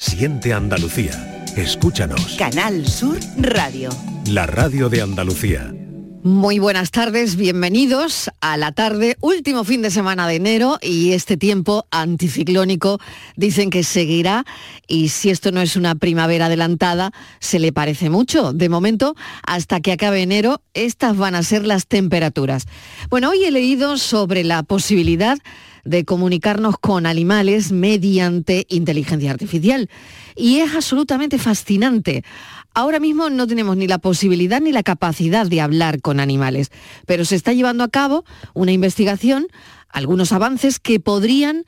Siente Andalucía. Escúchanos. Canal Sur Radio. La radio de Andalucía. Muy buenas tardes, bienvenidos a la tarde, último fin de semana de enero y este tiempo anticiclónico dicen que seguirá y si esto no es una primavera adelantada, se le parece mucho. De momento, hasta que acabe enero, estas van a ser las temperaturas. Bueno, hoy he leído sobre la posibilidad de comunicarnos con animales mediante inteligencia artificial. Y es absolutamente fascinante. Ahora mismo no tenemos ni la posibilidad ni la capacidad de hablar con animales, pero se está llevando a cabo una investigación, algunos avances que podrían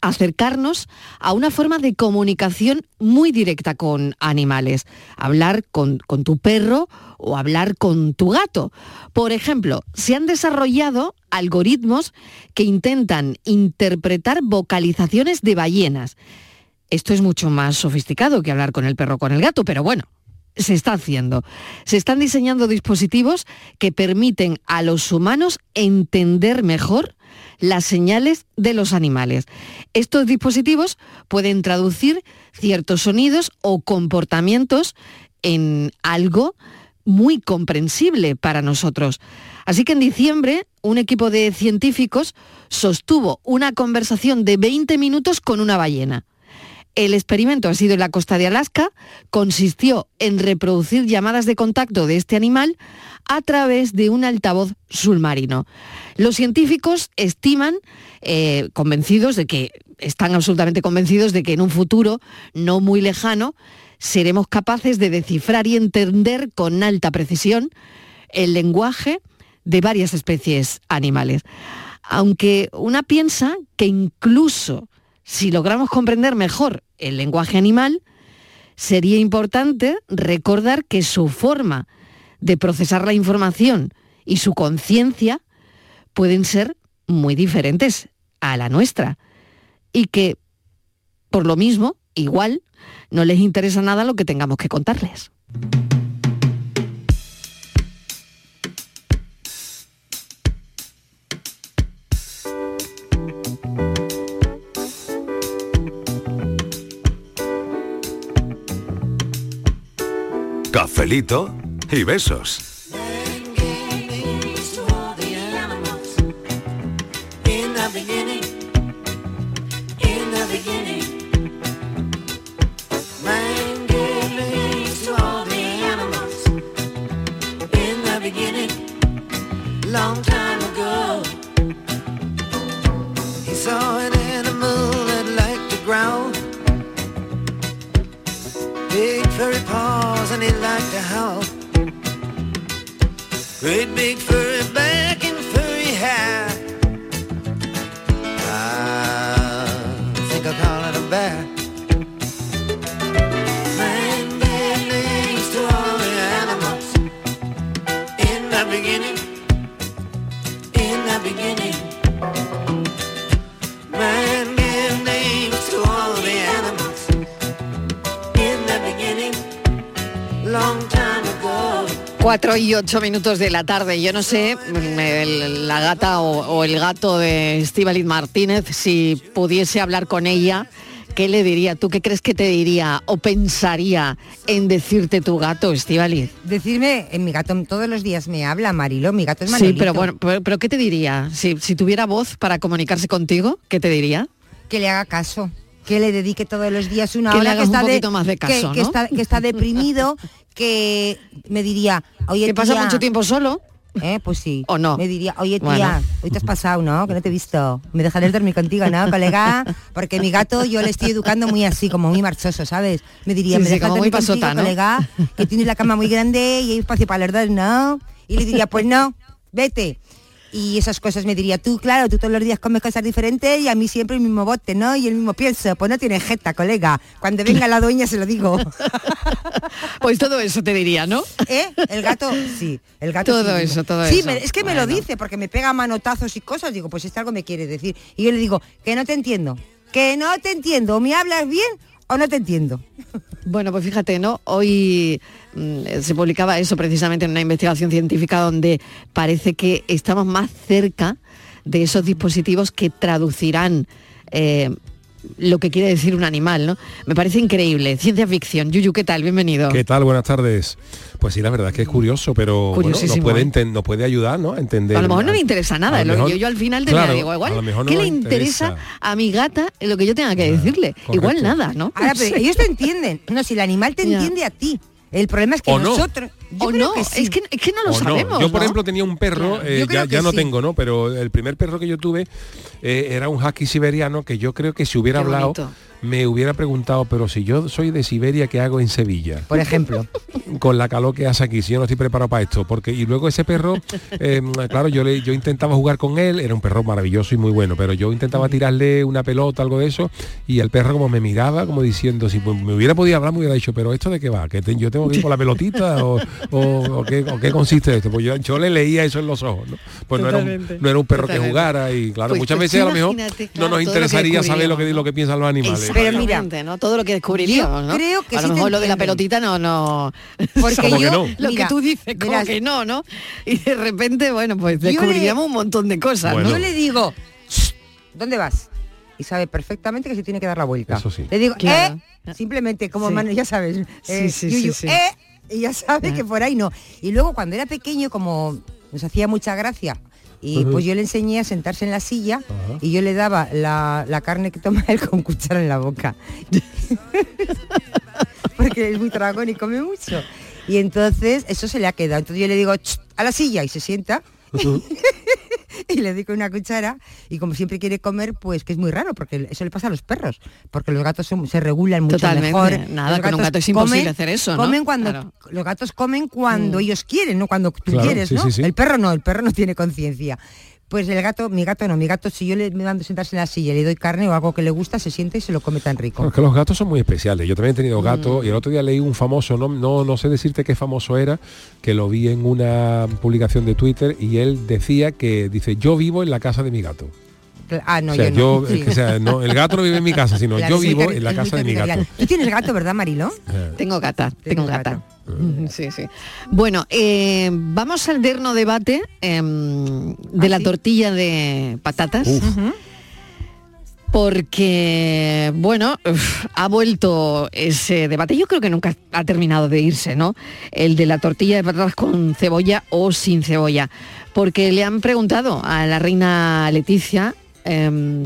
acercarnos a una forma de comunicación muy directa con animales. Hablar con, con, tu perro o hablar con tu gato. Por ejemplo, se han desarrollado algoritmos que intentan interpretar vocalizaciones de ballenas. Esto es mucho más sofisticado que hablar con el perro o con el gato, pero bueno, se está haciendo. Se están diseñando dispositivos que permiten a los humanos entender mejor las señales de los animales. Estos dispositivos pueden traducir ciertos sonidos o comportamientos en algo muy comprensible para nosotros. Así que en diciembre un equipo de científicos sostuvo una conversación de 20 minutos con una ballena. El experimento ha sido en la costa de Alaska, consistió en reproducir llamadas de contacto de este animal a través de un altavoz submarino. Los científicos estiman, eh, convencidos de que, están absolutamente convencidos de que en un futuro no muy lejano seremos capaces de descifrar y entender con alta precisión el lenguaje de varias especies animales. Aunque una piensa que incluso si logramos comprender mejor el lenguaje animal, sería importante recordar que su forma de procesar la información y su conciencia pueden ser muy diferentes a la nuestra y que, por lo mismo, igual, no les interesa nada lo que tengamos que contarles. Cafelito y besos. long time ago. He saw an animal that liked to growl. Big furry paws and he liked to howl. Great big furry back and furry hair. I think I'll call it a bear. 4 y 8 minutos de la tarde. Yo no sé, la gata o, el gato de Estibaliz Martínez, si pudiese hablar con ella, ¿qué le diría? ¿Tú qué crees que te diría o pensaría en decirte tu gato, Estíbaliz? Decirme, en mi gato todos los días me habla Marilo, mi gato es Sí, Manolito. pero bueno, pero, pero ¿qué te diría? Si, si tuviera voz para comunicarse contigo, ¿qué te diría? Que le haga caso, que le dedique todos los días una Que hora que está un de- poquito más de caso, que, ¿no? está, que está deprimido, que me diría, oye Que pasa mucho tiempo solo. ¿Eh? Pues sí. ¿O no? Me diría, oye tía, Bueno. hoy te has pasado, ¿no? Que no te he visto. Me dejaré dormir contigo, ¿no, colega? Porque mi gato yo le estoy educando muy así, como muy marchoso, ¿sabes? Me diría, Sí, me sí, dejas dormir contigo, pasota, ¿no? colega, que tienes la cama muy grande y hay espacio para los dos, ¿no? Y le diría, pues no, vete. Y esas cosas me diría, tú, claro, tú todos los días comes cosas diferentes y a mí siempre el mismo bote, ¿no? Y el mismo pienso, pues no tienes jeta, colega. Cuando venga la dueña se lo digo. Pues todo eso te diría, ¿no? ¿Eh? El gato, sí. El gato Todo sí. eso, todo sí, eso. me- es que me lo dice porque me pega manotazos y cosas. Digo, pues este algo me quiere decir. Y yo le digo, que no te entiendo. Que no te entiendo. O me hablas bien o no te entiendo. Bueno, pues fíjate, ¿no? Hoy mm, se publicaba eso precisamente en una investigación científica donde parece que estamos más cerca de esos dispositivos que traducirán eh, lo que quiere decir un animal, ¿no? Me parece increíble. Ciencia ficción. Yuyu, ¿qué tal? Bienvenido. ¿Qué tal? Buenas tardes. Pues sí, la verdad es que es curioso, pero bueno, nos, puede ¿eh? nos puede ayudar, ¿no? A entender. A lo mejor no le interesa nada. mejor- yo, yo al final te claro, digo, igual, a lo mejor no ¿qué le interesa, interesa. a mi gata lo que yo tenga que decirle? Igual nada, ¿no? Ahora, pero ellos te entienden. No, si el animal te entiende a ti. El problema es que O no. nosotros... yo O creo no, que sí. es, que, es que no lo O no. sabemos. Yo, por ¿no? ejemplo, tenía un perro, Claro. eh, ya, ya no tengo, ¿no? Pero el primer perro que yo tuve eh, era un husky siberiano que yo creo que si hubiera Qué hablado bonito. Me hubiera preguntado, pero si yo soy de Siberia, ¿qué hago en Sevilla? Por ejemplo. con la calor que hace aquí, si yo no estoy preparado para esto, porque y luego ese perro, eh, claro, yo le, yo intentaba jugar con él, era un perro maravilloso y muy bueno, pero yo intentaba tirarle una pelota, algo de eso, y el perro como me miraba, como diciendo, si me hubiera podido hablar, me hubiera dicho, pero esto de qué va, que te- yo tengo que ir con la pelotita o, o- o qué, o qué consiste esto, pues yo, yo le leía eso en los ojos, ¿no? Pues no era, un, no era un perro Totalmente. que jugara y claro, Pues- muchas pues veces a lo mejor claro, no nos lo interesaría saber lo que, lo que piensan los animales. Pero mira, ¿no? Todo lo que descubriríamos, ¿no? creo que a lo sí te mejor lo de la pelotita no, no. Porque que yo, no. Lo mira, que tú dices, como verás, que no, ¿no? Y de repente, bueno, pues le- descubriríamos un montón de cosas, Bueno. ¿no? Yo le digo, "Shh, ¿dónde vas? Y sabe perfectamente que se tiene que dar la vuelta. Eso sí. Le digo, Claro. eh, simplemente como Sí. mano, ya sabes, eh, sí, yuyu, sí, sí. eh, y ya sabe que por ahí no. Y luego cuando era pequeño, como nos hacía mucha gracia, y pues yo le enseñé a sentarse en la silla y yo le daba la, la carne que toma él con cuchara en la boca. Porque es muy tragón y come mucho. Y entonces eso se le ha quedado. Entonces yo le digo, "Ch, a la silla y se sienta. y le doy con una cuchara y como siempre quiere comer, pues que es muy raro, porque eso le pasa a los perros, porque los gatos son- se regulan mucho Totalmente. mejor. Nada, Los con un gatos gato es imposible hacer eso, ¿no? Comen cuando Claro. los gatos comen cuando Mm. ellos quieren, no cuando tú Claro, quieres, sí, ¿no? sí, sí. El perro no, el perro no tiene conciencia. Pues el gato, mi gato no, mi gato si yo le me mando sentarse en la silla y le doy carne o algo que le gusta, se sienta y se lo come tan rico. Claro, es que los gatos son muy especiales. Yo también he tenido Mm. gatos y el otro día leí un famoso, no, no, no sé decirte qué famoso era, que lo vi en una publicación de Twitter y él decía que, dice, yo vivo en la casa de mi gato. Ah, no, o sea, yo yo, no. es que, o sea, no, el gato no vive en mi casa, sino Claro, yo vivo en la casa de mi gato. Tú tienes gato, ¿verdad, Marilo? Eh, Tengo gata, tengo gata. gato. Mm, Sí, sí. Bueno, eh, vamos al derno debate em, de ¿Ah, la sí? tortilla de patatas. Uf. Porque, bueno, uf, ha vuelto ese debate. Yo creo que nunca ha terminado de irse, ¿no? El de la tortilla de patatas con cebolla o sin cebolla. Porque le han preguntado a la reina Leticia em,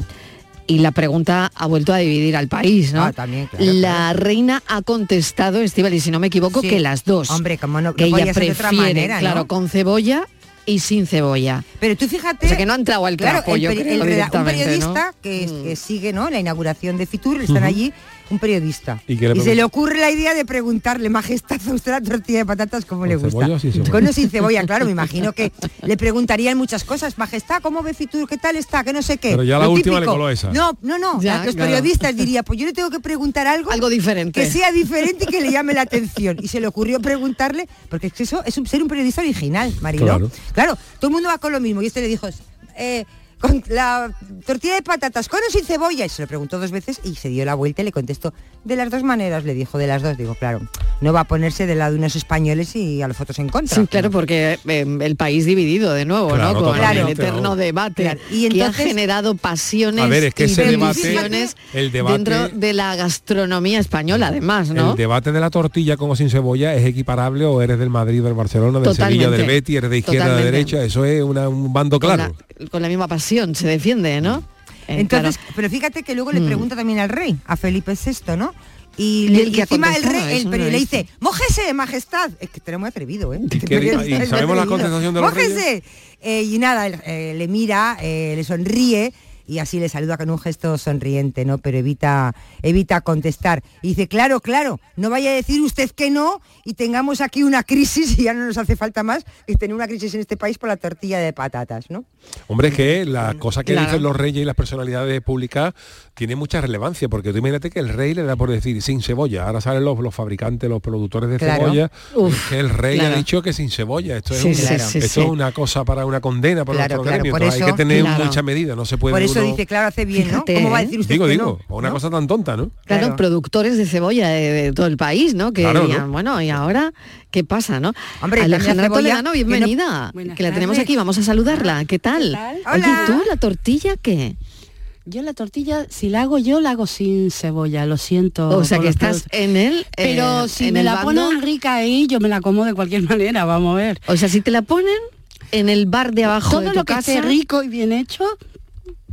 y la pregunta ha vuelto a dividir al país, ¿no? Ah, también, claro, la claro. reina ha contestado, Estivali, si no me equivoco, Sí. que las dos. Hombre, como no, que no ella de otra prefiere, claro, con cebolla y sin cebolla. Pero tú fíjate... O sea que no ha entrado al Claro, trapo, el yo creo, el un periodista ¿no? que, Mm. que sigue ¿no? la inauguración de Fitur, están allí, un periodista. ¿Y le se le ocurre la idea de preguntarle, majestad, a usted la tortilla de patatas, ¿cómo ¿Con le gusta? Con o sin cebolla, claro, me imagino que le preguntarían muchas cosas. Majestad, ¿cómo ve Fitur? ¿Qué tal está? Que no sé qué. Pero ya la Lo última le coló esa. No, no, no. Ya, los claro. periodistas dirían, pues yo le tengo que preguntar algo, Algo diferente. que sea diferente y que le llame la atención. Y se le ocurrió preguntarle, porque es que eso es un- ser un periodista original. Claro. Claro, todo el mundo va con lo mismo. Y este le dijo, eh, con la tortilla de patatas, con o sin cebolla. Y se lo preguntó dos veces y se dio la vuelta y le contestó, de las dos maneras, le dijo, de las dos. Digo, claro, no va a ponerse del lado de unos españoles y a los fotos en contra. Sí, claro, porque eh, el país dividido de nuevo, Claro, ¿no? Con totalmente, el eterno debate Claro, y que ha entonces- generado pasiones A ver, es que y ese debate- el debate- dentro de la gastronomía española, además, ¿no? El debate de la tortilla con o sin cebolla es equiparable o eres del Madrid, del Barcelona, del Totalmente. Sevilla, del Betis, eres de izquierda, de derecha, eso es una- un bando con, claro. la, con la misma pasión se defiende, ¿no? Eh, Entonces, claro. pero fíjate que luego le Mm. pregunta también al rey, a Felipe VI, ¿no? Y, ¿Y le- y encima el rey, el no he le dice, mojese, majestad. Es que muy atrevido, ¿eh? ¿Y sabemos la contestación de los ¡Mójese! Eh, y nada, eh, le mira, eh, le sonríe y así le saluda con un gesto sonriente, ¿no? Pero evita, evita contestar. Y dice, claro, claro, no vaya a decir usted que no y tengamos aquí una crisis y ya no nos hace falta más que tener una crisis en este país por la tortilla de patatas, ¿no? Hombre, es que las cosas que Claro. dicen los reyes y las personalidades públicas tienen mucha relevancia, porque tú imagínate que el rey le da por decir sin cebolla. Ahora salen los, los fabricantes, los productores de Claro. cebolla, Uf, que el rey claro. ha dicho que sin cebolla. Esto es, Sí, un- sí, Claro. sí, esto sí. es una cosa para una condena para Claro, nuestro gremio. por Entonces hay eso- que tener Claro. muchas medidas, no se puede Por eso uno- dice, claro, hace bien, Fíjate, ¿no? ¿Cómo va a ¿eh? decir usted Digo, que digo, no? una ¿No? cosa tan tonta, ¿no? Claro, Claro. productores de cebolla de, de todo el país, ¿no? Que Claro, dirían, ¿no? bueno, ¿y ahora qué pasa, no? Hombre, Alejandra Toledano, que no- bienvenida. Que la tenemos aquí, vamos a saludarla. ¿Qué tal? tal? Oye, Hola. ¿tú la tortilla qué? Yo la tortilla, si la hago yo, la hago sin cebolla, lo siento. O sea que estás productos. en el... Pero eh, si en me el la bando. ponen rica ahí, yo me la como de cualquier manera, vamos a ver. O sea, si te la ponen en el bar de abajo Todo de tu lo que casa, esté rico y bien hecho,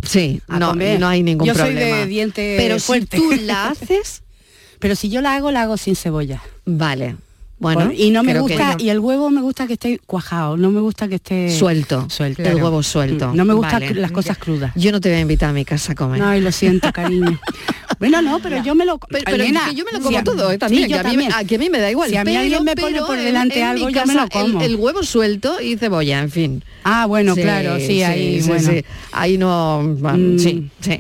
sí, no, no hay ningún Yo soy problema. de diente Pero fuerte. si tú la haces, pero si yo la hago, la hago sin cebolla. vale. Bueno, y no me que gusta, y el huevo me gusta que esté cuajado, no me gusta que esté suelto, suelto. el huevo suelto. No me gustan Vale. las cosas crudas. Yo no te voy a invitar a mi casa a comer. Ay, lo siento, cariño. bueno, no, pero yo me lo Pero, pero Nena, que yo me lo como todo, ¿eh? sí, También, yo que a, mí, también. a que a mí me da igual. Si a mí pero- alguien me pone por en- delante en algo, mi yo me lo el- como. El, huevo suelto y cebolla, en fin. Ah, bueno, claro, sí, ahí, sí, bueno. sí. Ahí no, Mm. sí, sí.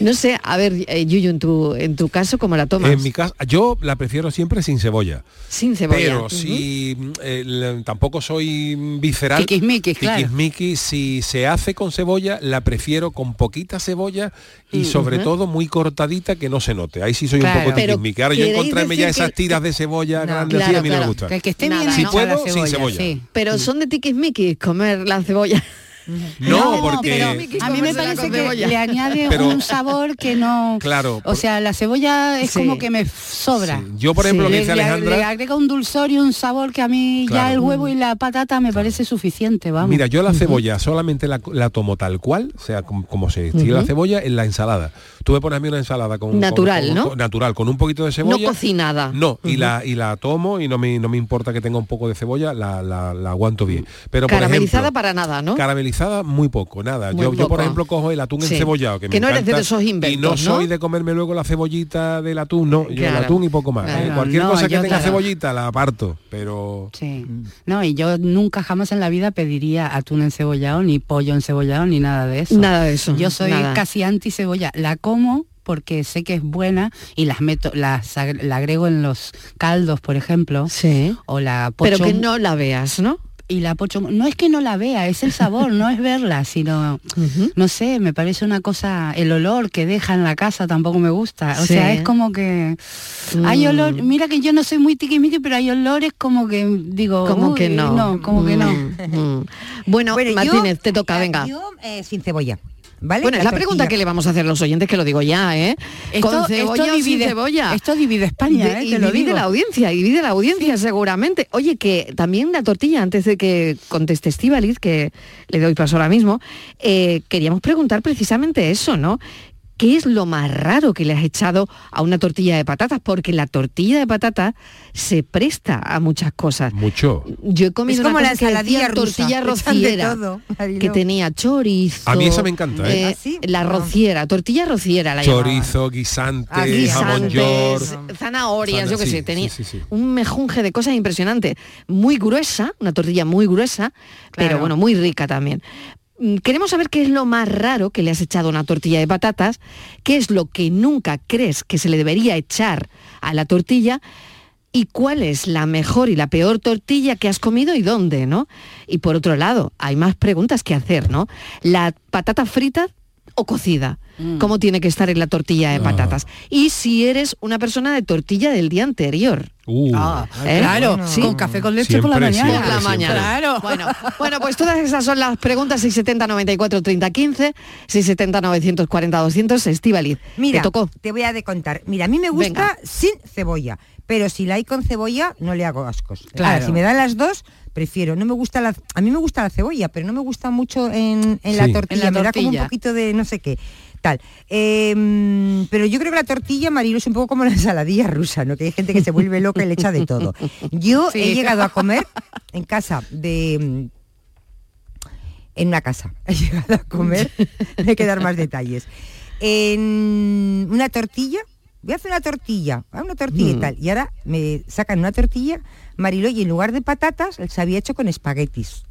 No sé, a ver, eh, Yuyu, en tu, en tu caso, ¿cómo la tomas? En mi casa, yo la prefiero siempre sin cebolla. Sin cebolla. Pero Ujú. si eh, le- tampoco soy visceral. Tiquismiquis, claro. tiquismiquis, si se hace con cebolla, la prefiero con poquita cebolla y sobre todo muy cortadita que no se note. Ahí sí soy Claro. un poco Pero tiquismiquis. Ahora yo ¿queréis encontrarme ya esas tiras de cebolla No, grandes así, claro, a mí no me gusta. Que, que esté Nada, bien Si puedo, la sin cebolla, cebolla. sí. Pero son de tiquismiquis comer la cebolla. No, No, porque... a mí me parece que le añade Pero- un sabor que no... Claro, O sea, la cebolla es Sí. como que me sobra. Sí. Yo, por ejemplo, Sí. que Le, dice le- Alejandra... le agrega un dulzor y un sabor que a mí ya el huevo y la patata me parece suficiente, vamos. Mira, yo la cebolla solamente la, la tomo tal cual, o sea, como, como se estila la cebolla en la ensalada. Tú me pones a mí una ensalada con Natural, con- ¿no? con- natural, con un poquito de cebolla. No cocinada. No, y la y la tomo y no me, no me importa que tenga un poco de cebolla, la, la- la aguanto bien. Pero por Caramelizada ejemplo, para nada, ¿no? Caramelizada muy poco, nada. Muy yo, yo, por ejemplo cojo el atún Sí. encebollado, que, me Que no eres de esos Y no inventos, ¿no? soy de comerme luego la cebollita del atún, no. Yo el atún y poco más. Claro. Eh, Cualquier No, cosa que yo tenga claro. cebollita la aparto, pero Sí. No, y yo nunca jamás en la vida pediría atún encebollado, ni pollo encebollado, ni nada de eso. Nada de eso. Yo soy nada. casi anti cebolla. La como porque sé que es buena y las meto, las ag- la agrego en los caldos, por ejemplo. Sí. O la pocho Pero que no la veas, ¿no? y la pocho no es que no la vea, es el sabor, no es verla, sino no sé, me parece una cosa, el olor que deja en la casa tampoco me gusta. O Sí. sea, es como que hay Mm. olor, mira que yo no soy muy tiquismiqui, pero hay olores como que digo, Como que "Uy, no. como que no. Mm, mm. Bueno, yo- Martínez, te toca, venga. Yo eh, sin cebolla. ¿Vale? Bueno, es la pregunta que le vamos a hacer a los oyentes, que lo digo ya, ¿eh? Esto- Con cebolla esto o sin divide- cebolla. Esto divide España, De- ¿eh? y te lo divide digo. la audiencia, divide la audiencia seguramente. Oye, que también la tortilla, antes de que conteste Estíbaliz, que le doy paso ahora mismo, eh, queríamos preguntar precisamente eso, ¿no? ¿Qué es lo más raro que le has echado a una tortilla de patatas? Porque la tortilla de patatas se presta a muchas cosas. mucho. Yo he comido Es como una la que rusa, tortilla rociera, todo, que tenía chorizo. A mí esa me encanta, ¿eh? ¿Ah, sí? La No. rociera, tortilla rociera la. Chorizo, guisante, Ah, jamón guisantes, york. zanahorias, Zana- yo qué sí, sé, tenía sí, sí, sí. un mejunje de cosas impresionantes, muy gruesa, una tortilla muy gruesa, pero bueno, muy rica también. Mm, Queremos saber qué es lo más raro que le has echado a una tortilla de patatas, qué es lo que nunca crees que se le debería echar a la tortilla y cuál es la mejor y la peor tortilla que has comido y dónde, ¿no? Y por otro lado, hay más preguntas que hacer, ¿no? La patata frita o cocida, cómo tiene que estar en la tortilla de Ah. patatas. Y si eres una persona de tortilla del día anterior. Uh, Ah, ¿Eh? claro, Sí. con café con leche por la Siempre, mañana. Por la mañana. Claro. Bueno, bueno, pues todas esas son las preguntas 670 94 30 15, 670 940 200, Estivaliz. Mira, Te tocó. te voy a de contar. Mira, a mí me gusta Venga. sin cebolla, pero si la hay con cebolla no le hago ascos. Claro. Ahora, si me dan las dos, prefiero. No me gusta la, a mí me gusta la cebolla, pero no me gusta mucho en, en la tortilla. En la Me da como un poquito de no sé qué. Tal. Eh, pero yo creo que la tortilla, Marilo, es un poco como la ensaladilla rusa, ¿no? Que hay gente que se vuelve loca y le echa de todo. Yo he llegado a comer en casa de en una casa. He llegado a comer, hay que dar más detalles. En una tortilla, voy a hacer una tortilla, ah, una tortilla y tal. Y ahora me sacan una tortilla, Marilo, y en lugar de patatas, se había hecho con espaguetis.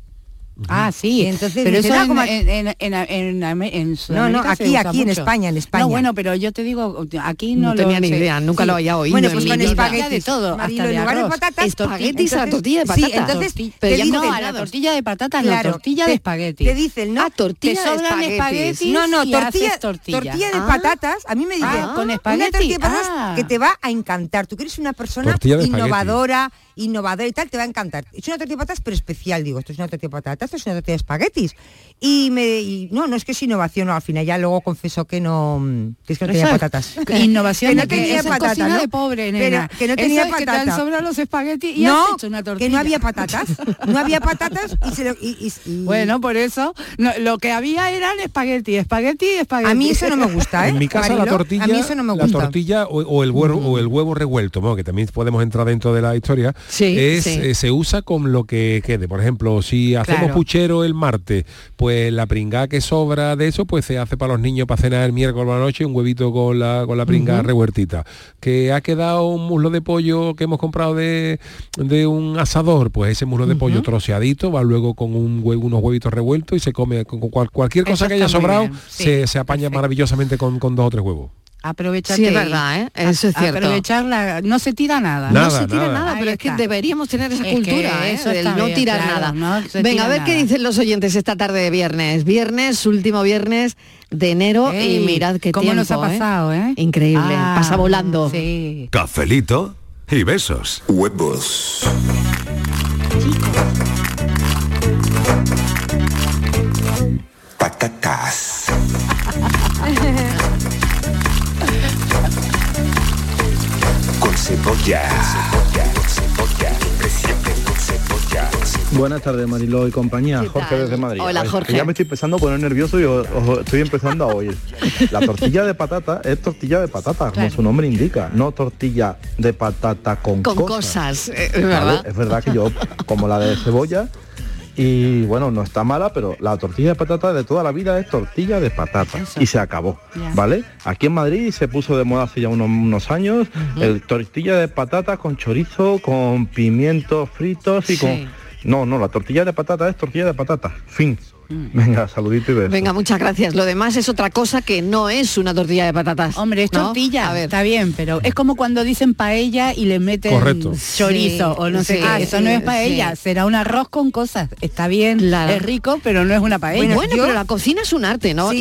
Ah, sí. Entonces pero eso "No, en, como- en, en, en, no, se aquí, aquí en. España, en España. No, bueno, pero yo te digo, aquí no, No, lo tenía ni idea, nunca Sí. lo había oído. Bueno, en pues con espaguetis. de todo, hasta de en lugar de arroz. patatas, Espaguetis a la entonces- tortilla de Sí, patata. entonces Torti- pero te ya no, a la tortilla de patatas, no, tortilla de espagueti. Te dicen, ¿no? Ah, tortilla de espaguetis. espaguetis. No, no, tortilla, tortilla. de Ah. patatas, a mí me dicen, Ah, con una espagueti. tortilla de patatas Ah. que te va a encantar. Tú que eres una persona innovadora, innovadora y tal, te va a encantar. Es una tortilla de patatas, pero especial, digo, esto es una tortilla de patatas es una tortilla de espaguetis. Y me y no, no es que es innovación, no, al final ya luego confesó que no, mm, que es que no tenía patatas. Innovación que no tenía eso es patata, cocina ¿no? de pobre, Pero nena. que no Eso tenía es que te han patata. sobrado los espaguetis y no, has hecho una tortilla. que no había patatas, no había patatas y se lo, y- y- y- Bueno, por eso no, lo que había eran espagueti, espagueti, espagueti. a mí eso no me gusta, ¿eh? En mi casa la Marilo? tortilla, a mí eso no me la gusta. tortilla o, o el huevo o el huevo revuelto, bueno, que también podemos entrar dentro de la historia, Sí, es, sí. eh, se usa con lo que quede. Por ejemplo, si hacemos Claro. Puchero el martes, pues la pringá que sobra de eso, pues se hace para los niños para cenar el miércoles por la noche, un huevito con la con la pringá revueltita. Que ha quedado un muslo de pollo que hemos comprado de, de un asador, pues ese muslo de pollo troceadito va luego con un hue- unos huevitos revueltos y se come con con cual- cualquier cosa que haya sobrado, sí, se, se apaña perfecto. maravillosamente con, con dos o tres huevos. Aprovechate Sí, es verdad, ¿eh? Eso es cierto. Aprovechar la- no se tira nada. Nada, no se tira nada. pero es que deberíamos tener esa Es cultura, ¿eh? eso del no bien, tirar claro, nada. no Venga, tira a ver qué dicen los oyentes esta tarde de viernes. Viernes, último viernes de enero y mirad qué ¿Cómo tiempo, nos ha pasado, eh? Increíble, Ah, pasa volando. Sí. Cafelito y besos. Huevos. Patatas. cebolla. Buenas tardes, Mariló y compañía. ¿Qué Jorge desde Madrid. Hola, Jorge. Ya me estoy empezando a poner nervioso y os, os estoy empezando a oír. La tortilla de patata es tortilla de patata, como su nombre indica, no tortilla de patata con, Con cosas. cosas, eh. Es verdad que yo como la de cebolla y bueno, no está mala, pero la tortilla de patata de toda la vida es tortilla de patata y se acabó. ¿vale? Aquí en Madrid se puso de moda hace ya unos, unos años el tortilla de patata con chorizo, con pimientos fritos y Sí. con no, no, la tortilla de patata es tortilla de patata. Fin. Venga, saludito y beso. Venga, muchas gracias. Lo demás es otra cosa que no es una tortilla de patatas. Hombre, es ¿no? tortilla, A ver. está bien, pero es como cuando dicen paella y le meten Correcto. chorizo Sí, o no sé sí, ah, Eso sí, no es paella, sí. será un arroz con cosas. Está bien, Claro. es rico, pero no es una paella. Bueno, pero la cocina es un arte, ¿no? Sí.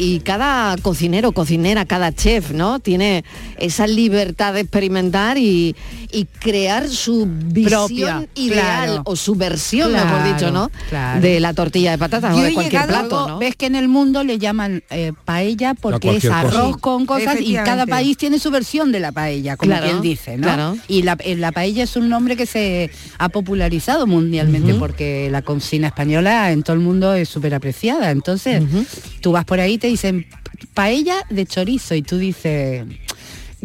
Y, y cada cocinero, cocinera, cada chef, ¿no? Tiene esa libertad de experimentar y, y crear su visión Propia, ideal claro. o su versión, mejor Claro, dicho, ¿no? claro. De la tortilla de patatas Yo o de he cualquier llegado- plato, ves que en el mundo le llaman eh, paella porque es cosa. arroz con cosas y cada país tiene su versión de la paella, como Claro, quien dice, ¿no? claro. Y la, eh, la paella es un nombre que se ha popularizado mundialmente porque la cocina española en todo el mundo es súper apreciada. Entonces, tú vas por ahí y te dicen paella de chorizo y tú dices...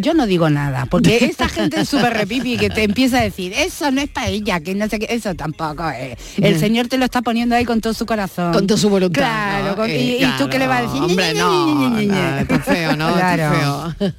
Yo no digo nada, porque esa gente es súper repipi que te empieza a decir, eso no es paella, que no sé qué, eso tampoco es. El señor te lo está poniendo ahí con todo su corazón. Con toda su voluntad. Claro, ¿no? con- Eh, y, y tú qué le vas a decir? Hombre, no, feo, ¿no? Está Claro. feo.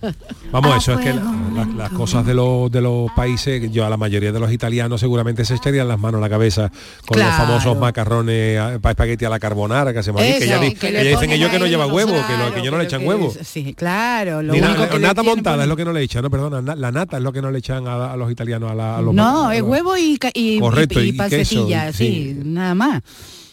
Vamos, eso es que la- la- las cosas de los, de los países, yo a la mayoría de los italianos seguramente se echarían las manos a la cabeza con Claro. los famosos macarrones, espagueti a la carbonara, que hacemos aquí, que ya, di- que que le ya dicen ellos que no lleva los- huevo, que, lo- que ellos no le echan huevo. Sí, claro. Lo Ni único la- que nata montada por- es lo que no le echan, no, perdona, na- la nata es lo que no le echan a, a los italianos, a, la- a los No, es huevo y, y, Correcto, y, y y queso, sí. nada más.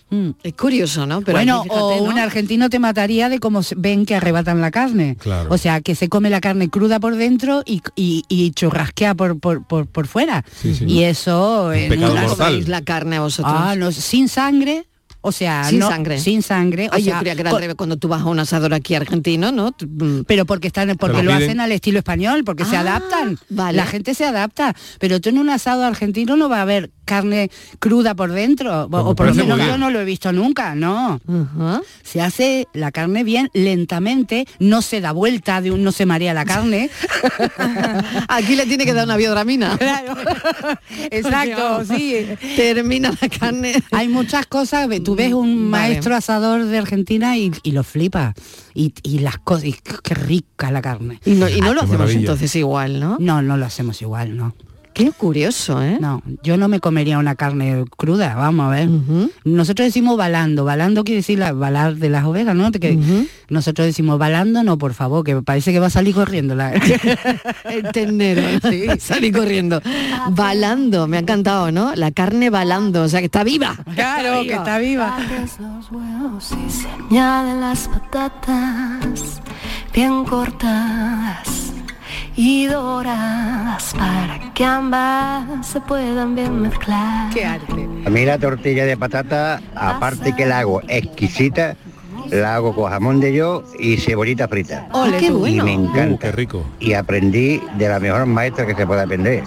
Mm. Es curioso, ¿no? Pero bueno, fíjate, o ¿no? un argentino te mataría de cómo se- ven que arrebatan la carne. Claro. O sea, que se come la carne cruda por dentro y, y, y churrasquea por, por, por, por fuera. Sí, sí. Y eso... en pecado una- ¿Cómo mortal. coméis la carne vosotros? Ah, no, sin sangre. O sea, Sin no- sangre. Sin sangre. o Ay, yo sea, creía que era con- al revés, cuando tú vas a un asador aquí argentino, ¿no? Mm, pero porque están porque lo hacen al estilo español porque se Ah, adaptan vale. la gente se adapta pero tú en un asado argentino no va a haber carne cruda por dentro Pues o por lo menos yo no lo he visto nunca no se hace la carne bien lentamente no se da vuelta de un no se marea la carne Aquí le tiene que dar una biodramina. claro exacto sí Termina la carne. hay muchas cosas tú ves un Vale. maestro asador de Argentina y, y lo flipa y, y las cosas y qué rica la carne Y no, y no Ah, lo hacemos maravilla. entonces igual, ¿no? no no lo hacemos igual no Qué curioso, ¿eh? No, yo no me comería una carne cruda, vamos a ver. Nosotros decimos balando, balando quiere decir la, balar de las ovejas, ¿no? Que. Nosotros decimos balando, no, por favor, que parece que va a salir corriendo la... El ternero. Sí. Salí corriendo. Balando, me ha encantado, ¿no? La carne balando, o sea que está viva. claro, que está viva. Abres los huevos y se añaden las patatas bien cortadas y doradas para que ambas se puedan bien mezclar. Qué arte. A mí la tortilla de patata, aparte que la hago exquisita, la hago con jamón de yo y cebollita frita. Ah, qué Y bueno. me encanta. Uh, qué rico. Y aprendí de la mejor maestra que se puede aprender,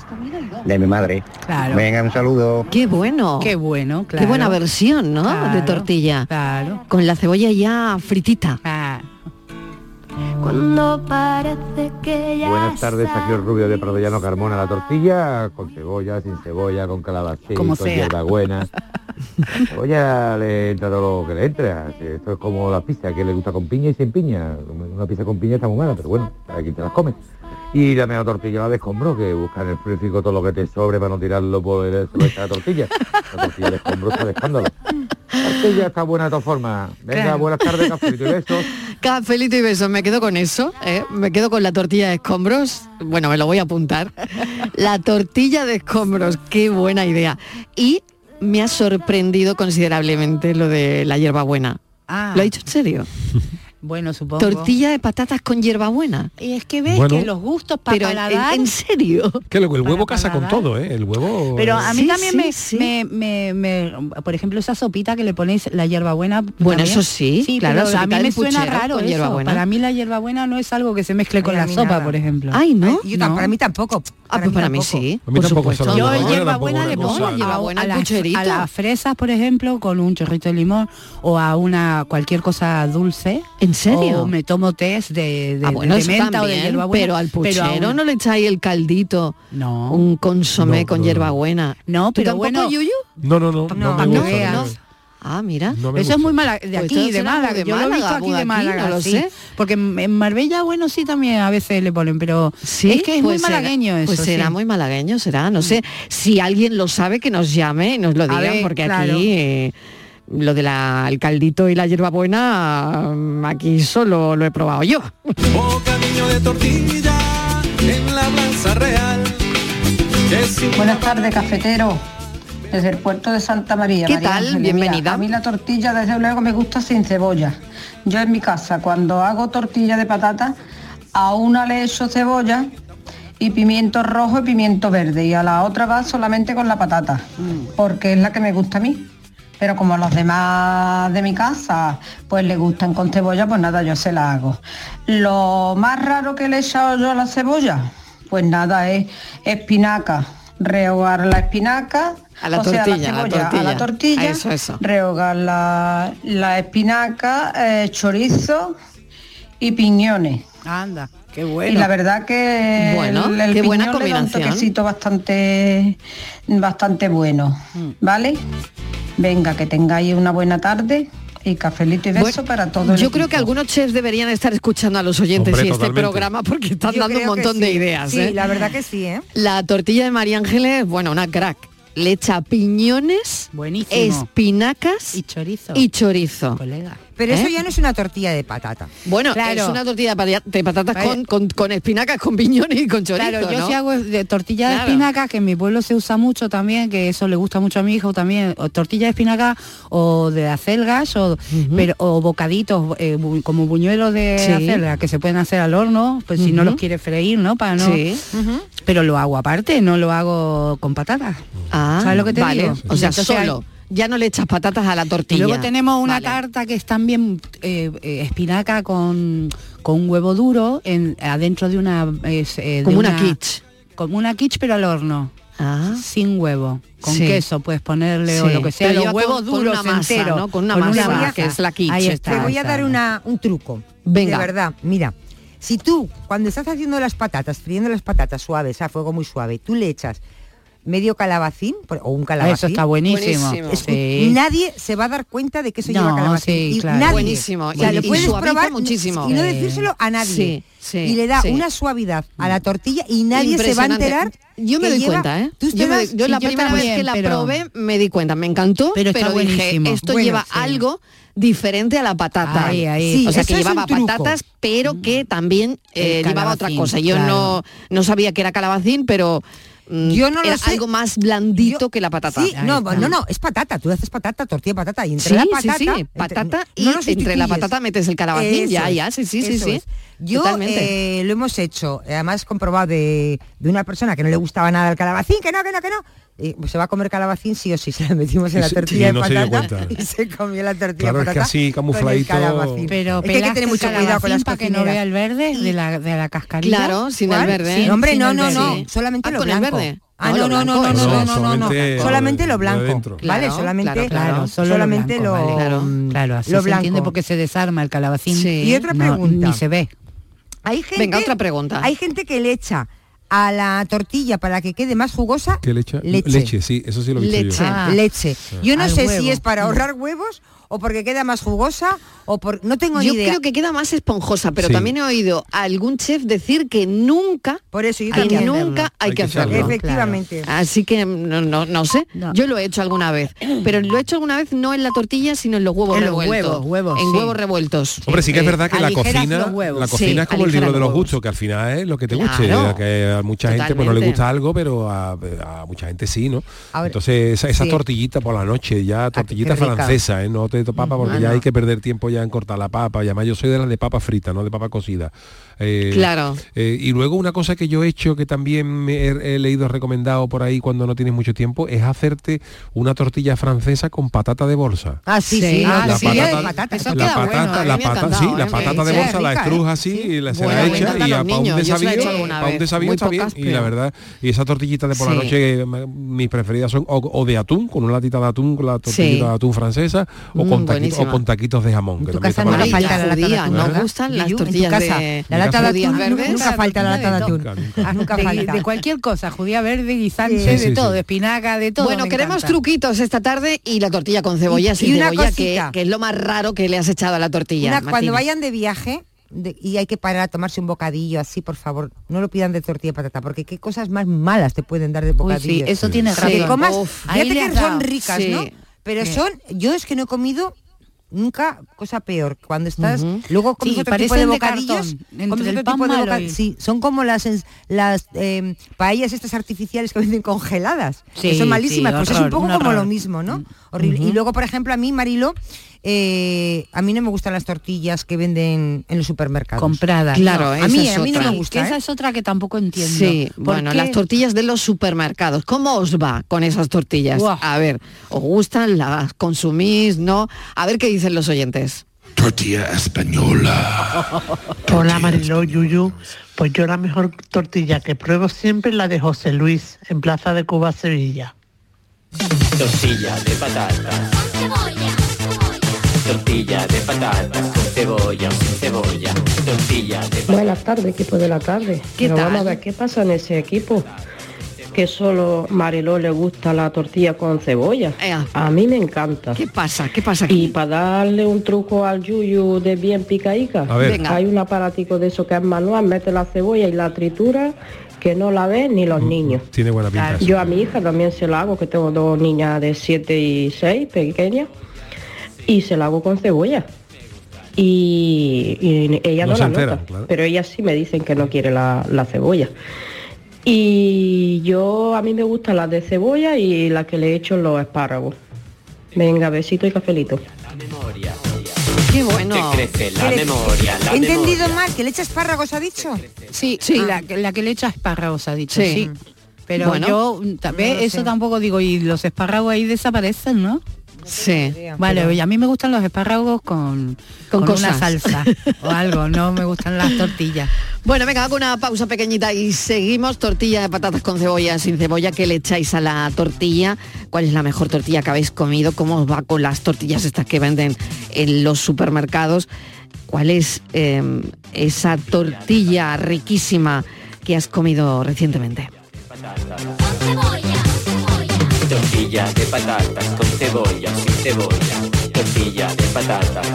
de mi madre. Claro. Venga, un saludo. Qué bueno. Qué bueno, claro. Qué buena versión, ¿no? de tortilla. Claro. Con la cebolla ya fritita. Ah, Cuando parece que ya Buenas tardes, aquí el rubio de Prodellano Carmona. La tortilla con cebolla, sin cebolla, con calabacín, Como con hierbabuena. La cebolla le entra todo lo que le entra. Esto es como la pizza, que le gusta con piña y sin piña. Una pizza con piña está muy mala, pero bueno, quien te las come. Y la mejor tortilla la de escombro, que busca en el frigorífico todo lo que te sobre para no tirarlo por el la tortilla. La tortilla de escombro está de escándalo. La tortilla está buena de todas formas. Venga, Claro. buenas tardes, cafelito y besos. Cafelito y besos, me quedo con eso, ¿eh? me quedo con la tortilla de escombros, bueno, me lo voy a apuntar. La tortilla de escombros, qué buena idea. Y me ha sorprendido considerablemente lo de la hierbabuena. ah, ¿Lo ha dicho en serio? Bueno, supongo. Tortilla de patatas con hierbabuena. Y es que ves Bueno. que los gustos para Pero en, paladar... en- en serio. Que luego el huevo Para casa con todo, ¿eh? El huevo. Pero a mí Sí, también sí, me, sí. me, me- me- por ejemplo, esa sopita que le ponéis la hierbabuena. Bueno, también. eso sí, claro, pero a mí me suena raro con eso. Para mí la hierbabuena no es algo que se mezcle con a la mí sopa, nada. por ejemplo. Ay, ¿no? Ay, yo No. Para mí tampoco. Ah, pues para mí sí. A mí por tampoco supuesto. se Yo la el hierbabuena le pongo a, a las- a fresas, por ejemplo, con un chorrito de limón o a una cualquier cosa dulce. ¿En serio? O me tomo test de, de, Ah, bueno, de menta o de también, hierbabuena. pero al puchero a un- no le echáis el caldito, No. un consomé No, con no, no. hierbabuena. No, ¿Tú pero tampoco, bueno, Yuyu? No, no, no. No, No, me no Ah, mira. no me Eso es gusta. muy mala, de Pues aquí, entonces de Málaga. de Yo lo he visto Málaga, aquí de aquí, Málaga, no lo sí. sé. Porque en en Marbella, bueno, sí también a veces le ponen, pero Sí, es que es pues muy será- malagueño eso. Pues será sí. muy malagueño, será, no sé. Si alguien lo sabe, que nos llame y nos lo digan, ver, porque claro. aquí eh, lo del caldito y la hierbabuena, mm, aquí solo lo he probado yo. Bocadillo de tortilla en la plaza real. Que sin Buenas tardes, cafetero. Desde el puerto de Santa María. ¿Qué María tal? Bienvenida. Mira, a mí la tortilla, desde luego, me gusta sin cebolla. Yo en mi casa, cuando hago tortilla de patata, a una le echo cebolla y pimiento rojo y pimiento verde. Y a la otra va solamente con la patata, Mm. porque es la que me gusta a mí. Pero como a los demás de mi casa pues le gustan con cebolla, pues nada, yo se la hago. Lo más raro que le he echado yo a la cebolla, pues nada, es espinaca. Rehogar la espinaca, A la o sea, tortilla, a la cebolla, a tortilla. la tortilla, A eso, eso. rehogar la, la espinaca, eh, chorizo y piñones. Anda, qué bueno. Y la verdad que Bueno, el, el qué buena piñón le da un combinación. toquecito bastante, bastante bueno, Mm. ¿vale? Venga, que tengáis una buena tarde y cafelito y beso Bueno, para todo el Yo creo equipo. que algunos chefs deberían estar escuchando a los oyentes Hombre, y este totalmente. programa porque están Yo dando un montón de ideas. Sí, ¿eh? la verdad que sí, ¿eh? La tortilla de María Ángeles, bueno, una crack. Le echa piñones, Buenísimo. espinacas y chorizo. y chorizo. colega. Pero eso ¿Eh? ya no es una tortilla de patata. Bueno, Claro. es una tortilla de pata- de patatas Vale. con, con, con espinacas, con piñones y con chorizo, Claro, yo ¿no? sí hago de tortilla de Claro. espinaca, que en mi pueblo se usa mucho también, que eso le gusta mucho a mi hijo también, o tortilla de espinaca o de acelgas o, pero, o bocaditos eh, bu- como buñuelos de Sí. acelga que se pueden hacer al horno, pues si no los quiere freír, ¿no? Para no. Sí. Pero lo hago aparte, no lo hago con patatas. Ah, ¿Sabes lo que te vale. digo? O sea, Entonces solo. Ya no le echas patatas a la Y tortilla. luego tenemos una Vale. tarta que es también eh, eh, espinaca con, con un huevo duro en, adentro de una... es, eh, de Como una quiche. Como una quiche pero al horno. Ah. Sin huevo. Con Sí. queso puedes ponerle o lo que sea. Pero Los huevos con- con duros una masa, enteros. ¿no? Con una masa, que es la quiche. Ahí Te está. Te voy a dar una, un truco. Venga. De verdad, mira. Si tú, cuando estás haciendo las patatas, friendo las patatas suaves, a fuego muy suave, tú le echas medio calabacín por- o un calabacín. Eso está buenísimo. Buenísimo. Sí. Nadie se va a dar cuenta de que eso No, lleva calabacín. sí, Y claro. nadie. Buenísimo. O sea, Y- lo puedes probar muchísimo. y no decírselo a nadie. Sí, sí, y le da sí. una suavidad a la tortilla y nadie se va a enterar. Yo me doy lleva- cuenta, ¿eh? Tú Yo, me- la yo primera vez que la pero- probé me di cuenta, me encantó, Pero dije, esto Bueno, lleva sí. algo diferente a la patata. Ahí, ahí. Sí, o sea, que llevaba patatas, pero que también eh, llevaba otra cosa. Yo claro. no, no sabía que era calabacín, pero mm, Yo no lo sé. algo más blandito Yo- que la patata. Sí, no, no, no, es patata. Tú haces patata, tortilla de patata y entre Sí, la sí, patata, sí, entre- patata y no lo entre la patata metes el calabacín, Eso ya, ya, sí, sí, sí, sí. Yo eh, lo hemos hecho, eh, además comprobado de, de una persona que no le gustaba nada el calabacín, que no, que no, que no. Eh, se va a comer calabacín sí o sí, se la metimos en la se- tortilla y no de se dio patata cuenta. y se comió la tortilla Claro, de es que patata así, con el camufladito- calabacín. Pero es que hay que tener mucho cuidado con las para que no vea el verde de la, de la cascarilla. Claro, sin el verde. Sin- No, hombre, sin no, no, no, Sí. solamente Ah, lo con el blanco. verde. Ah, No, no, no, no, blanco, no, no, No, no, no, no, solamente lo blanco. Vale, solamente, claro, solamente blanco, lo. Claro. Claro, así lo se entiende blanco. porque se desarma el calabacín. Sí. Y otra No, pregunta. ni se ve. Hay gente, Venga, otra pregunta. Hay gente que le echa a la tortilla para que quede más jugosa ¿Qué le echa? Leche. sí, eso sí lo he visto Leche. yo. Ah. leche. Yo no Al sé huevo. si es para ahorrar huevos o porque queda más jugosa o por no tengo Yo ni idea. creo que queda más esponjosa, pero Sí. también he oído a algún chef decir que nunca, por eso yo que también. nunca hay, Hay que que hacerlo. Efectivamente. Así que no, no, no sé. No. Yo lo he hecho alguna vez. Pero lo he hecho alguna vez no en la tortilla, sino en los huevos En los revueltos. huevos, huevos, en sí. huevos revueltos. Hombre, sí que es Eh, verdad que la aligeras cocina, los la cocina Sí, es como el libro de los los gustos, que al final es lo que te guste, Claro. que a mucha gente pues no le gusta algo, pero a, a mucha gente sí, ¿no? A ver, Entonces esa, esa sí. tortillita por la noche, ya tortillita qué rica. francesa, ¿eh? no te papa porque Ah, ya no. hay que perder tiempo ya en cortar la papa, y además yo soy de las de papa frita, no de papa cocida. Eh, Claro. eh, y luego una cosa que yo he hecho que también me he, he leído recomendado por ahí cuando no tienes mucho tiempo es hacerte una tortilla francesa con patata de bolsa. Ah, sí, Sí. sí. Ah, la sí. patata. queda la patata, la me ha pata, encantado, sí, la ¿eh? patata de bolsa la ¿eh? estruja así Sí. y la, se la echa y a, para un para muy está bien. Y la verdad, y esas tortillitas de por la noche, eh, mis preferidas son o, de atún, con una latita de atún, con la tortillita de atún francesa, o, Mm, con taquitos, o buenísima. con taquitos de jamón. En que tu también casa está no le falta la lata de judía, atún, ¿nos ¿verdad? gustan las tortillas casa, de- La lata de atún, nunca falta la lata de atún. Nunca, nunca. Ah, de, falta. de cualquier cosa, judía verde, guisante, Sí. de todo, sí. de espinaca, de todo. Bueno, queremos encanta. truquitos esta tarde y la tortilla con cebolla Y- sin y una cebolla, que, cosita. que es lo más raro que le has echado a la tortilla. Una- cuando vayan de viaje de- y hay que parar a tomarse un bocadillo así, por favor, no lo pidan de tortilla de patata, porque qué cosas más malas te pueden dar de Uy, bocadillo. sí, eso tiene razón. que comas, Uf. Fíjate que son ricas, Sí. ¿no? Pero son, yo es que no he comido nunca cosa peor. Cuando estás, luego comes Sí, otro tipo de bocadillos, comes otro tipo de boca- y- sí, son como las las eh, paellas estas artificiales que venden congeladas, que son malísimas, pues es un poco un como lo mismo, ¿no? Horrible. Y luego, por ejemplo, a mí, Marilo, eh, a mí no me gustan las tortillas que venden en los supermercados. Compradas. Claro, no. esa a mí, es a mí no otra. me gusta. Esa ¿eh? es otra que tampoco entiendo. Sí, ¿Por bueno, qué? las tortillas de los supermercados. ¿Cómo os va con esas tortillas? A ver, ¿os gustan? ¿Las consumís? ¿No? A ver qué dicen los oyentes. Tortilla española. Hola Mariló Yuyu, pues yo la mejor tortilla que pruebo siempre es la de José Luis en Plaza de Cuba, Sevilla. Tortilla de patatas. Tortilla de patatas con cebolla o sin cebolla. Tortilla de Buenas tardes, equipo de la tarde. ¿Qué Pero tal? vamos a ver qué pasa en ese equipo. Que solo Mariló le gusta la tortilla con cebolla. A mí me encanta. ¿Qué pasa? ¿Qué pasa Y para darle un truco al yuyu de bien picaica, hay un aparatico de eso que es manual, mete la cebolla y la tritura que no la ven ni los niños. Tiene buena pinta. Yo a mi hija también se la hago, que tengo dos niñas de 7 y 6, pequeñas, y se la hago con cebolla. Y, y ella No la enteran, nota, claro. pero ellas sí me dicen que no quiere la, la cebolla. Y yo, a mí me gustan las de cebolla y las que le echo los espárragos. Venga, besito y cafelito. Qué bueno. Te crece la ¿Qué le- memoria, la He entendido memoria. mal, que le echa espárragos, ha dicho. Sí, sí, la, que- la que le echa espárragos ha dicho, Sí. sí. Pero Bueno. yo, mm, No lo eso sé. tampoco digo, y los espárragos ahí desaparecen, ¿no? Sí. Vale, oye, a mí me gustan los espárragos con, Con con, una salsa o algo, no me gustan las tortillas. Bueno, venga, hago una pausa pequeñita y seguimos. Tortilla de patatas con cebolla, sin cebolla. ¿Qué le echáis a la tortilla? ¿Cuál es la mejor tortilla que habéis comido? ¿Cómo os va con las tortillas estas que venden en los supermercados? ¿Cuál es eh, esa tortilla riquísima que has comido recientemente? Tortilla de patatas con cebolla sin cebolla. Tortilla de patatas.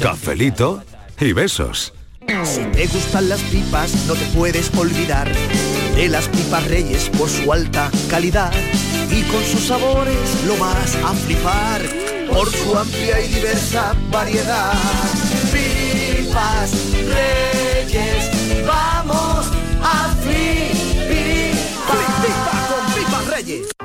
Cafelito y besos. Si te gustan las pipas, no te puedes olvidar de las pipas reyes por su alta calidad y con sus sabores lo vas a flipar por su amplia y diversa variedad. Pipas reyes, vamos a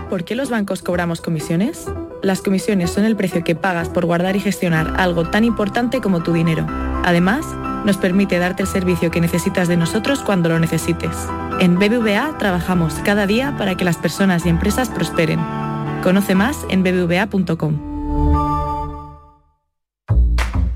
¿Por qué los bancos cobramos comisiones? Las comisiones son el precio que pagas por guardar y gestionar algo tan importante como tu dinero. Además, nos permite darte el servicio que necesitas de nosotros cuando lo necesites. En BBVA trabajamos cada día para que las personas y empresas prosperen. Conoce más en bbva.com.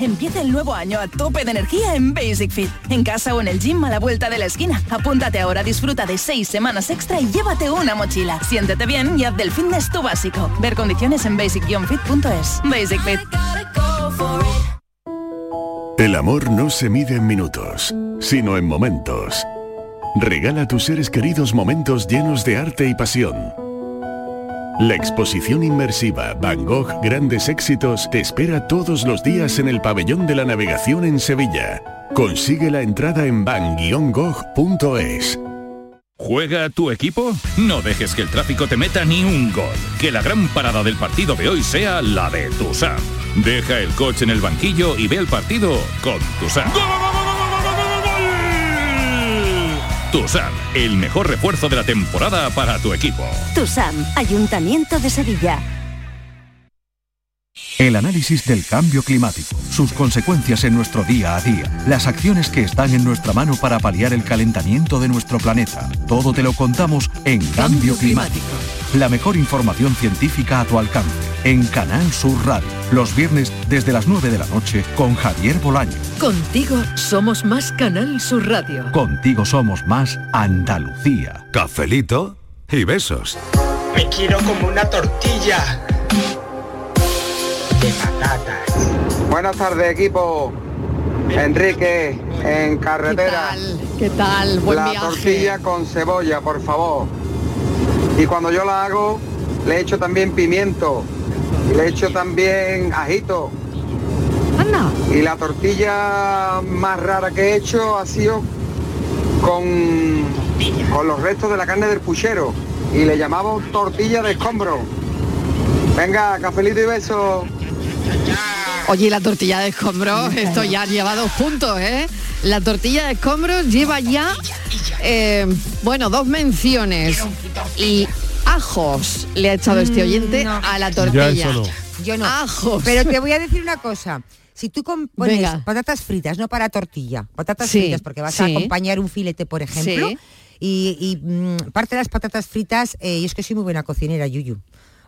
Empieza el nuevo año a tope de energía en Basic Fit. En casa o en el gym a la vuelta de la esquina. Apúntate ahora, disfruta de seis semanas extra y llévate una mochila. Siéntete bien y haz del fitness tu básico. Ver condiciones en basic-fit.es. Basic Fit. El amor no se mide en minutos, sino en momentos. Regala a tus seres queridos momentos llenos de arte y pasión. La exposición inmersiva Van Gogh Grandes Éxitos te espera todos los días en el Pabellón de la Navegación en Sevilla. Consigue la entrada en van-gogh.es. ¿Juega tu equipo? No dejes que el tráfico te meta ni un gol. Que la gran parada del partido de hoy sea la de Tusam. Deja el coche en el banquillo y ve el partido con Tusam. Tusam, el mejor refuerzo de la temporada para tu equipo. TUSAM, Ayuntamiento de Sevilla. El análisis del cambio climático, sus consecuencias en nuestro día a día, las acciones que están en nuestra mano para paliar el calentamiento de nuestro planeta. Todo te lo contamos en Cambio Climático. La mejor información científica a tu alcance. En Canal Sur Radio. Los viernes desde las 9 de la noche con Javier Bolaño. Contigo somos más Canal Sur Radio. Contigo somos más Andalucía. Cafelito y besos. Me quiero como una tortilla patatas. Buenas tardes, equipo. Enrique, en carretera. ¿Qué tal? Buen la viaje. tortilla con cebolla, por favor. Y cuando yo la hago, le echo también pimiento. Y le echo también ajito. Anda. Y la tortilla más rara que he hecho ha sido con, con los restos de la carne del puchero. Y le llamamos tortilla de escombro. Venga, cafelito y beso. Oye, la tortilla de escombros, esto ya lleva dos puntos, ¿eh? La tortilla de escombros lleva ya, eh, bueno, dos menciones. Y ajos le ha echado este oyente a la tortilla. Yo no. Ajos. Pero te voy a decir una cosa. Si tú pones Venga. patatas fritas, no para tortilla, patatas Sí, fritas, porque vas a acompañar un filete, por ejemplo, Sí. y, y, mm, parte de las patatas fritas, eh, y es que soy muy buena cocinera, Yuyu.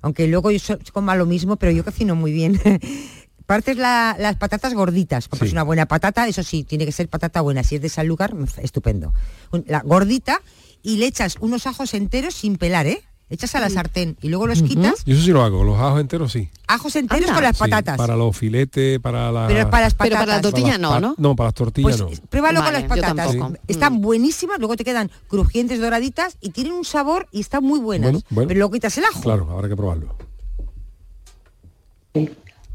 Aunque luego yo so- coma lo mismo, pero yo cocino muy bien. Partes la- las patatas gorditas, compras una buena patata, eso sí, tiene que ser patata buena, si es de San lugar, estupendo. Un- La gordita y le echas unos ajos enteros sin pelar, ¿eh? Echas a la sartén y luego los quitas, Yo eso sí lo hago, los ajos enteros sí. ajos enteros Anda. con las Sí, patatas. para los filetes, para la... Pero para las Pero para la patatas. tortilla no, Pa- ¿no? No, para las tortillas Pues no. pruébalo Vale, con las patatas. Mm. Están buenísimas, luego te quedan crujientes doraditas y tienen un sabor y están muy buenas. Bueno, bueno. Pero luego quitas el ajo. Claro, habrá que probarlo.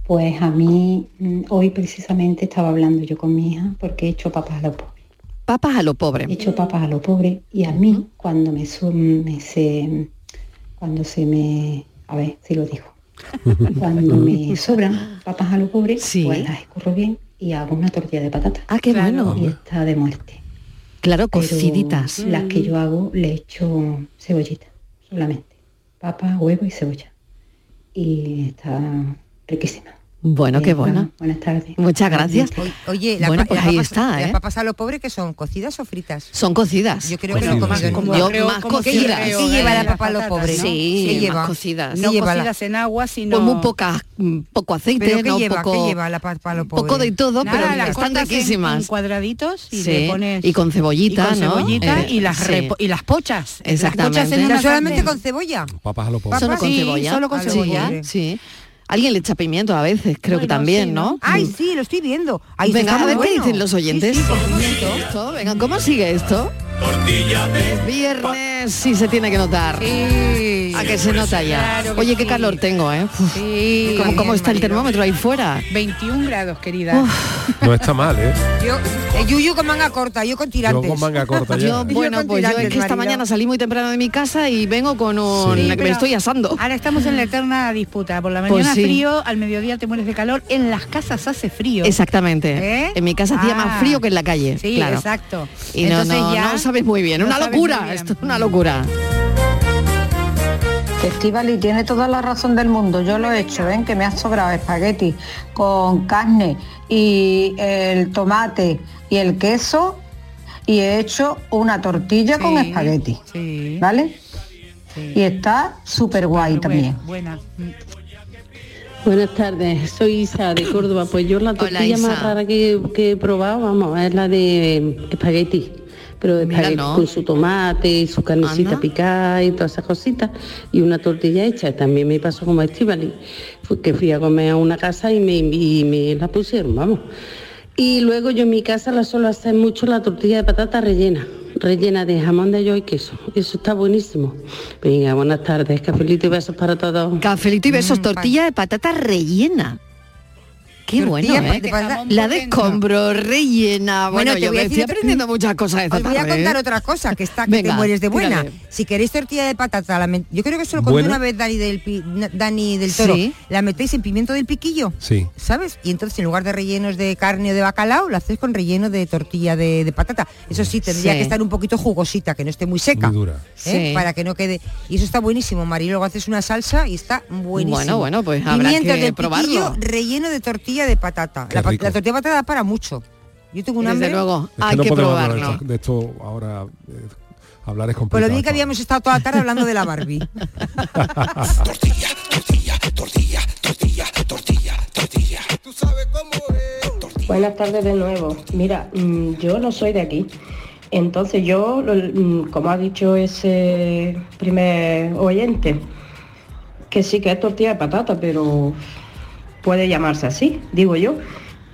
Pues a mí mm, hoy precisamente estaba hablando yo con mi hija porque he hecho papas a lo pobre. Papas a lo pobre. He hecho papas a lo pobre y a mí cuando me, su- me se cuando se me a ver si lo digo cuando me sobran papas a lo pobre pues las escurro bien y hago una tortilla de patata. Ah, qué bueno. Y está de muerte. Claro, Pero cociditas. Las que yo hago le echo cebollita solamente. Papa, huevo y cebolla. Y está riquísima. Bueno, qué bueno. Buenas tardes. Muchas gracias. Oye, la bueno, pues las ahí papas- está, ¿Las ¿eh? papas a lo pobre que son? ¿Cocidas o fritas? Son cocidas. Yo creo que no he comido nunca. Yo creo- más como que cocidas. ¿Qué lleva la eh, papa a lo pobre? ¿no? Sí, ¿Qué más lleva? cocidas. No lleva la- cocidas en agua, sino... Pues muy pocas, mm, poco aceite, ¿Pero qué ¿no? lleva? poco, ¿Qué lleva la papa a lo pobre? poco de todo, Nada, pero las están cortas en- riquísimas. En, cuadraditos y Sí, le pones... y con cebollita, y con ¿no? cebollita Eh, y, las sí. repo- y las pochas. Exactamente. Las pochas en Ya una ¿Ya solamente con cebolla? Papas a lo pobre. Solo con Sí, cebolla. solo con Sí, cebolla. Sí. Alguien le echa pimiento a veces, creo que también, sí, ¿no? ¿no? Ay, sí, lo estoy viendo. Ay, Venga, está a ver qué dicen los oyentes. Sí, sí. Esto, venga, ¿cómo sigue esto? Viernes sí se tiene que notar. Sí. A que se nota ya. Claro que Oye, qué sí. calor tengo, ¿eh? Uf. Sí. ¿Cómo, cómo está el termómetro ahí fuera? 21 grados, querida. No está mal, ¿eh? Yo, eh, Yuyu con manga corta, yo con Yo tirantes. con manga corta ya. Yo, bueno, pues yo es que esta mañana salí muy temprano de mi casa y vengo con un... Sí. que me estoy asando. Ahora estamos en la eterna disputa. Por la Pues mañana sí. frío, al mediodía te mueres de calor. En las casas hace frío. Exactamente. ¿Eh? En mi casa hacía Ah. más frío que en la calle. Sí, claro. exacto. Y no, Entonces no, ya no sabes muy bien. no una locura. bien. Esto es una locura. Estivali tiene toda la razón del mundo. Yo lo he hecho, ven que me ha sobrado espagueti con carne y el tomate y el queso y he hecho una tortilla con espagueti, sí. ¿vale? Sí. Y está súper guay también. Buena. Buenas tardes, soy Isa de Córdoba. Pues yo la tortilla más rara que, que he probado, vamos, es la de espagueti. Pero de Mira, no. con su tomate y su carnecita Anda. picada y todas esas cositas. Y una tortilla hecha. También me pasó como Estivali, que fui a comer a una casa y me, y me la pusieron, vamos. Y luego yo en mi casa la suelo hacer mucho la tortilla de patata rellena, rellena de jamón de york y queso. Eso está buenísimo. Venga, buenas tardes, cafelito y besos para todos. Cafelito y besos, Mm, tortilla de patata rellena. Qué bueno, ¿eh? de La de escombro rellena. Bueno, Bueno, te yo voy a decir estoy aprendiendo muchas cosas esta Os voy a contar ¿eh? otra cosa, que está que Venga, te mueres de buena. tírale. Si queréis tortilla de patata, la met- yo creo que eso lo Buena. una vez Dani del, Pi- Dani del Toro. Sí. La metéis en pimiento del piquillo. Sí. ¿Sabes? Y entonces en lugar de rellenos de carne o de bacalao, lo hacéis con relleno de tortilla de, de patata. Eso sí, tendría Sí. que estar un poquito jugosita, que no esté muy seca. Muy dura. ¿eh? Sí. Para que no quede. Y eso está buenísimo, Mari. Luego haces una salsa y está buenísimo. Bueno, bueno, pues habrá Pimientos que del probarlo. piquillo relleno de tortilla de patata. La, tortilla de patata da para mucho. Yo tengo un Desde hambre. luego, Es hay no que de probarlo. esto, de esto ahora. eh, hablar es complicado. lo bien que habíamos estado toda la tarde hablando de la Barbie. Buenas tardes de nuevo. Mira, mm, yo no soy de aquí. Entonces yo, mm, como ha dicho ese primer oyente, que sí que es tortilla de patata, pero puede llamarse así, digo yo.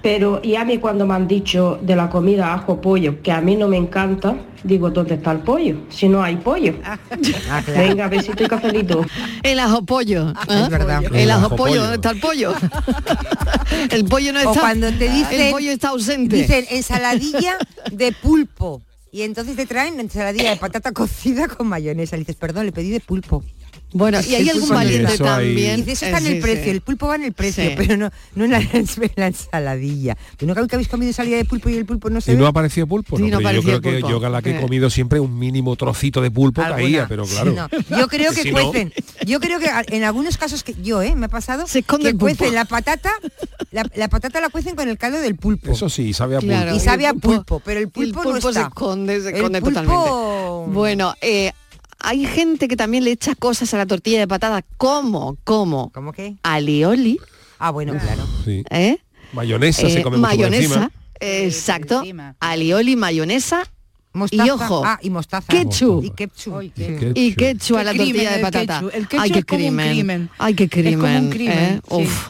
Pero y a mí cuando me han dicho de la comida ajo pollo, que a mí no me encanta, digo, ¿dónde está el pollo? Si no hay pollo. Venga, besito y cafelito. El ajo pollo. ¿eh? Es verdad. El El ajo ajo pollo, pollo. ¿dónde está el pollo? el pollo no O está. cuando te dicen- el pollo está ausente. Dicen ensaladilla de pulpo. Y entonces te traen ensaladilla de patata cocida con mayonesa. Le dices, perdón, le pedí de pulpo. Bueno, y hay El algún pulpo valiente también. Y eso está Eh, en el sí, precio, sí. el pulpo va en el precio, Sí. pero no, no en la, en la ensaladilla. ¿Tú nunca habéis comido ensalada de pulpo y el pulpo no se ¿Y ve? no aparecía pulpo? Sí, No, no pero yo creo que pulpo. yo la que he comido siempre un mínimo trocito de pulpo Alguna. caía, pero claro. No, Yo creo que Si no- cuecen. Yo creo que en algunos casos que yo, ¿eh? Me ha pasado Se esconde que el pulpo. cuecen la patata, la, la patata la cuecen con el caldo del pulpo. Eso sí, sabe a pulpo. Claro. y sabe a el pulpo, pero el pulpo, no se está. esconde, se El esconde pulpo- totalmente. Bueno, eh, hay gente que también le echa cosas a la tortilla de patata, como, como ¿Cómo qué? alioli, Ah, bueno, claro. Sí. ¿eh? Mayonesa se Eh, come mucho por mayonesa, encima. exacto, alioli, mayonesa Mostaza. y ojo, Ah, y mostaza. ketchup. Y ketchup. Ay, qué- y quechua a la Qué tortilla crimen de el patata. ketchup. El Ay, ketchup qué es como un crimen. crimen. Ay, qué crimen. Es como un crimen, ¿eh? sí. Uf.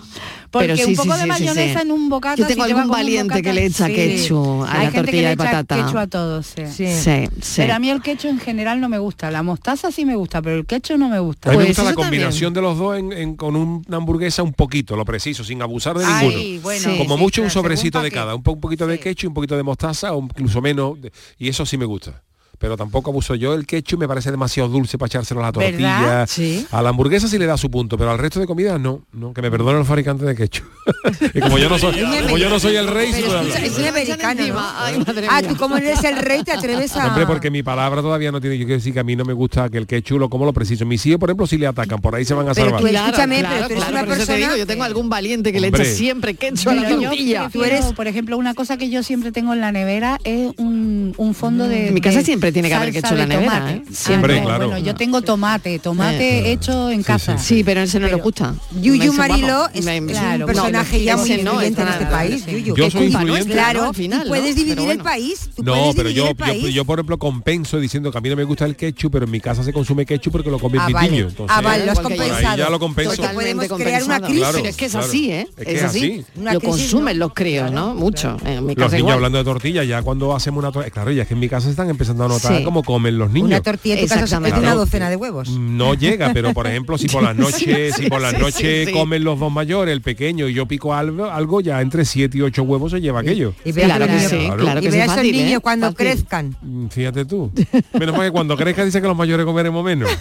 Porque Pero un sí, poco sí, de sí, sí, mayonesa sí. en un bocata. Yo tengo si algún un valiente que le echa sí. ketchup a Hay la gente tortilla que le de echa patata. ketchup a todos, sí. Sí. Sí, sí. Pero a mí el ketchup en general no me gusta. La mostaza sí me gusta, pero el ketchup no me gusta. A mí me Pues gusta la también. combinación de los dos en- en- con un- una hamburguesa un poquito, lo preciso, sin abusar de Ay, ninguno. bueno, Sí. Como sí, mucho un sobrecito de cada, un, po- un poquito de ketchup, un poquito de mostaza o incluso menos, y eso sí me gusta. Pero tampoco abuso yo. El ketchup me parece demasiado dulce para echárselo a la tortilla. Sí. A la hamburguesa sí le da su punto, pero al resto de comidas no. no que me perdonen los fabricantes de ketchup. y como yo no soy, como yo no soy el rey, Pero escucha, es un americano, ¿no? Ay, madre Ah, mía. tú como eres el rey te atreves a... Hombre, porque mi palabra todavía no tiene. Yo quiero decir que a mí no me gusta que el ketchup lo como lo preciso. Mis hijos, por ejemplo, si le atacan, por ahí se van a Pero salvar. tú escúchame, pero tú eres una por eso te persona- digo, yo tengo algún valiente que le echa siempre ketchup a la tortilla. prefiero, por ejemplo, una cosa que yo siempre tengo en la nevera es un, un fondo de En mi casa de siempre tiene que haber ketchup en la de nevera, tomate. ¿eh? Ah, Siempre, no, claro. Bueno, yo tengo tomate, tomate hecho en casa. Sí, pero ese no le gusta. Yuyu vamos, es, me- es claro, un personaje no, ya muy no, influyente en este país, Yuyu. Yo Que soy culpa influyente. nuestra, Claro, al final, y puedes ¿no? dividir Pero el país. Tú No, pero yo, yo, país. yo, por ejemplo, compenso diciendo que a mí no me gusta el ketchup, pero en mi casa se consume ketchup porque lo comen Ah, vale. Entonces, Ah, vale, lo has por ahí compensado. ya lo compenso. Totalmente podemos crear compensado. una crisis. Claro, Pero es que es así, ¿eh? Es que así. Lo consumen los críos, ¿no? Mucho. Los niños hablando de tortilla, ya cuando hacemos una tortilla, claro, ya es que en mi casa se están empezando a notar Sí. cómo comen los niños. Una tortilla en tu casa una docena de huevos. No llega, pero por ejemplo, si por las noches, Sí, si por las sí, noches sí, sí. comen los dos mayores, el pequeño y yo pico algo, algo ya entre 7 y 8 huevos se lleva aquello. Y verás Claro que sí, claro y que esos fácil, niños ¿eh? cuando Fácil. crezcan. Fíjate tú. Menos mal que cuando crezca dice que los mayores comeremos menos.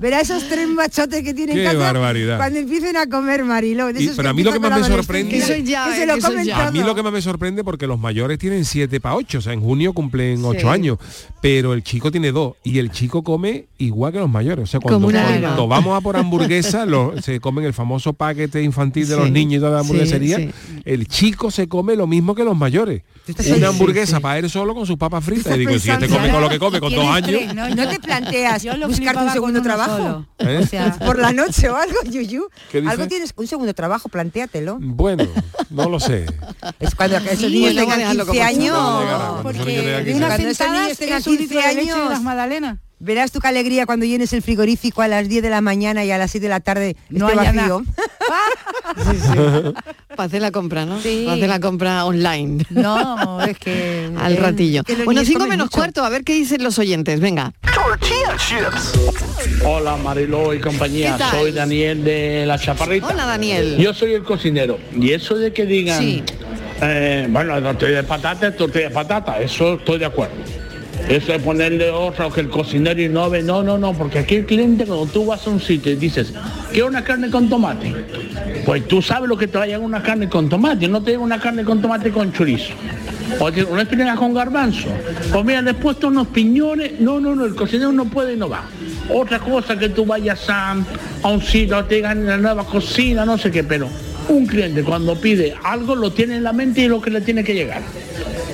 Verás esos tres machotes que tienen Qué casa barbaridad. cuando empiecen a comer Marilo. de Y- esos pero a mí lo que más me sorprende- Que eso ya, que se lo que eso comen ya. A mí lo que más me sorprende porque los mayores tienen 7 para 8, o sea, en junio cumplen 8 Sí. años, pero el chico tiene 2 y el chico come igual que los mayores. O sea, cuando, vamos a por hamburguesa, lo- se comen el famoso paquete infantil de Sí, los niños y toda la hamburguesería, sí. el chico se come lo mismo que los mayores. Una hamburguesa sí, sí. para él solo con sus papas fritas. Y digo, si este come con lo que come con dos años. tres, ¿no? ¿No te planteas buscarte un segundo uno trabajo? solo. ¿Eh? O sea, Por la noche o algo, Yuyu. ¿Qué dice? Algo tienes, un segundo trabajo, plantéatelo. Bueno, no lo sé. Es cuando esos niños tengan dejarlo 15 como años. porque de 15 unas Cuando esos niños sentadas tengan es un litro 15 de leche y años. magdalenas. Verás tu qué alegría cuando llenes el frigorífico a las 10 de la mañana y a las 6 de la tarde No esté vacío. Para hacer la compra, ¿no? Sí. Para hacer la compra online. No, es que... Al ratillo. que Bueno, niños cinco comen menos mucho. cuarto, a ver qué dicen los oyentes. Venga. Hola Mariló y compañía, soy Daniel de La Chaparrita. Hola, Daniel. Yo soy el cocinero y eso de que digan, Sí. eh, bueno, tortilla de patata es tortilla de patata, eso estoy de acuerdo. Eso de ponerle otra que el cocinero innove, no, no, no, porque aquí el cliente cuando tú vas a un sitio y dices, quiero una carne con tomate, pues tú sabes lo que te va a llegar una carne con tomate, no te llega una carne con tomate con chorizo. O una espinaca con garbanzo. Pues mira, le he puesto unos piñones. No, no, no, el cocinero no puede innovar. Otra cosa que tú vayas a, a un sitio, te digan la nueva cocina, no sé qué, pero un cliente cuando pide algo lo tiene en la mente y lo que le tiene que llegar.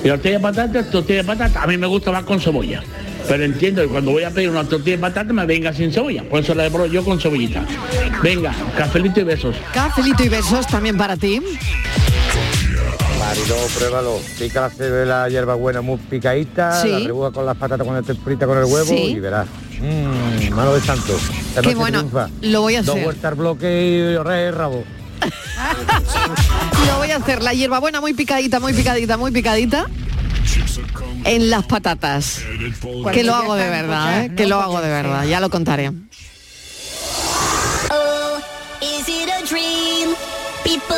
Y la tortilla de patata, tortilla de patata, a mí me gusta más con cebolla. Pero entiendo que cuando voy a pedir una tortilla de patata me venga sin cebolla. Por eso la he yo con cebollita. Venga, cafelito y besos. Cafelito y besos también para ti. Mariló, pruébalo. Pica la cebolla, hierba buena muy picadita, Sí. la rebuja con las patatas cuando esté frita con el huevo Sí. y verás. Mmm, mano de santo. La Qué bueno, triunfa. lo voy a Dos hacer. vueltas al bloque y rabo. Lo voy a hacer. La hierbabuena muy picadita, muy picadita, muy picadita. En las patatas. Que lo hago de verdad, ¿eh? Que lo hago de verdad. Ya lo contaré.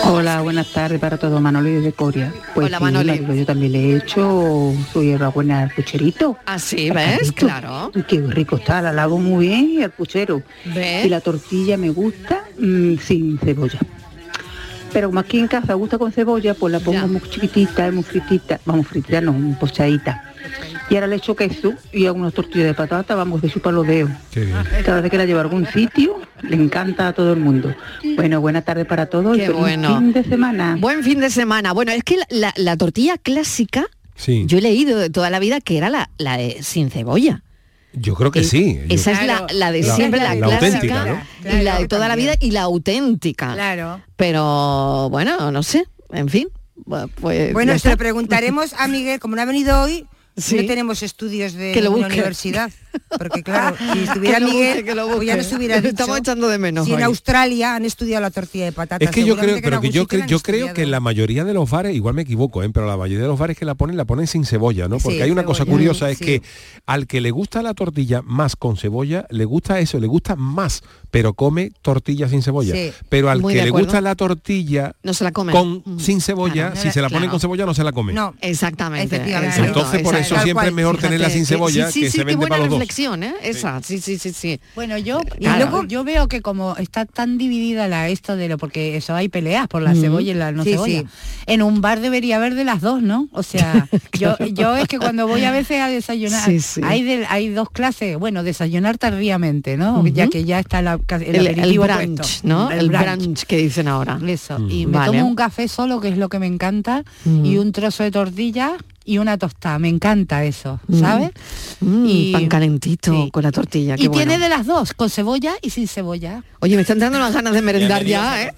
Hola, buenas tardes para todos, Manoli de Coria. Pues Hola, sí, yo también le he hecho su hierbabuena al pucherito. Así, ¿ves? Claro. Y qué rico está, la lavo muy bien y al puchero. ¿Ves? Y la tortilla me gusta mm, sin cebolla. Pero como aquí en casa gusta con cebolla, pues la pongo muy chiquitita, muy fritita, vamos, fritita no, muy pochadita. Y ahora le echo queso y hago unas tortillas de patata, vamos, de chupar los dedos. Cada vez que la llevo a algún sitio, le encanta a todo el mundo. Bueno, buena tarde para todos y Qué feliz bueno. fin de semana. Buen fin de semana. Bueno, es que la, la- la tortilla clásica, yo he leído de toda la vida que era la, la de sin cebolla. Yo creo que sí. Yo- Esa es la, la de siempre, la, la clásica, auténtica, ¿no? y la de toda la vida y la auténtica. Claro. Pero bueno, no sé, en fin. Pues Bueno, se lo preguntaremos a Miguel, como no ha venido hoy, Sí. no tenemos estudios de Que lo una busque. universidad. Porque claro, si estuviera Que lo busque, Miguel, que lo pues ya nos hubiera dicho. estamos echando de menos Si en. Australia han estudiado la tortilla de patata. Es que yo creo, seguramente pero en que yo, creo yo que la mayoría de los bares, igual me equivoco, ¿eh? pero la mayoría de los bares que la ponen, la ponen sin cebolla, ¿no? Porque Sí, hay una cosa curiosa, es Sí. que al que le gusta la tortilla más con cebolla, le gusta eso, le gusta más, pero come tortilla sin cebolla. Sí. Pero al que le gusta la tortilla No se la come. con Mm. sin cebolla, Claro. si se la ponen Claro. con cebolla no se la come. No, Exactamente. Entonces, por eso siempre es mejor tenerla sin que- cebolla, que se vende para los dos. ¿Eh? Esa, sí, sí, sí, sí. Bueno, yo Y y luego- yo veo que como está tan dividida la esto de lo porque eso hay peleas por la cebolla y la no Sí, cebolla. sí. En un bar debería haber de las dos, ¿no? O sea, yo yo es que cuando voy a veces a desayunar Sí, sí. hay de- hay dos clases, bueno, desayunar tardíamente, ¿no? Ya que ya está la, el, El, el brunch, puesto. ¿no? El, brunch. que dicen ahora. Eso. Mm. Y me Vale. tomo un café solo, que es lo que me encanta, Mm. y un trozo de tortilla y una tostada. Me encanta eso, Mm. ¿sabes? Mm, Y- pan calentito sí. con la tortilla. Y qué bueno. tiene de las dos, con cebolla y sin cebolla. Oye, me están dando unas ganas de merendar ya, ¿eh?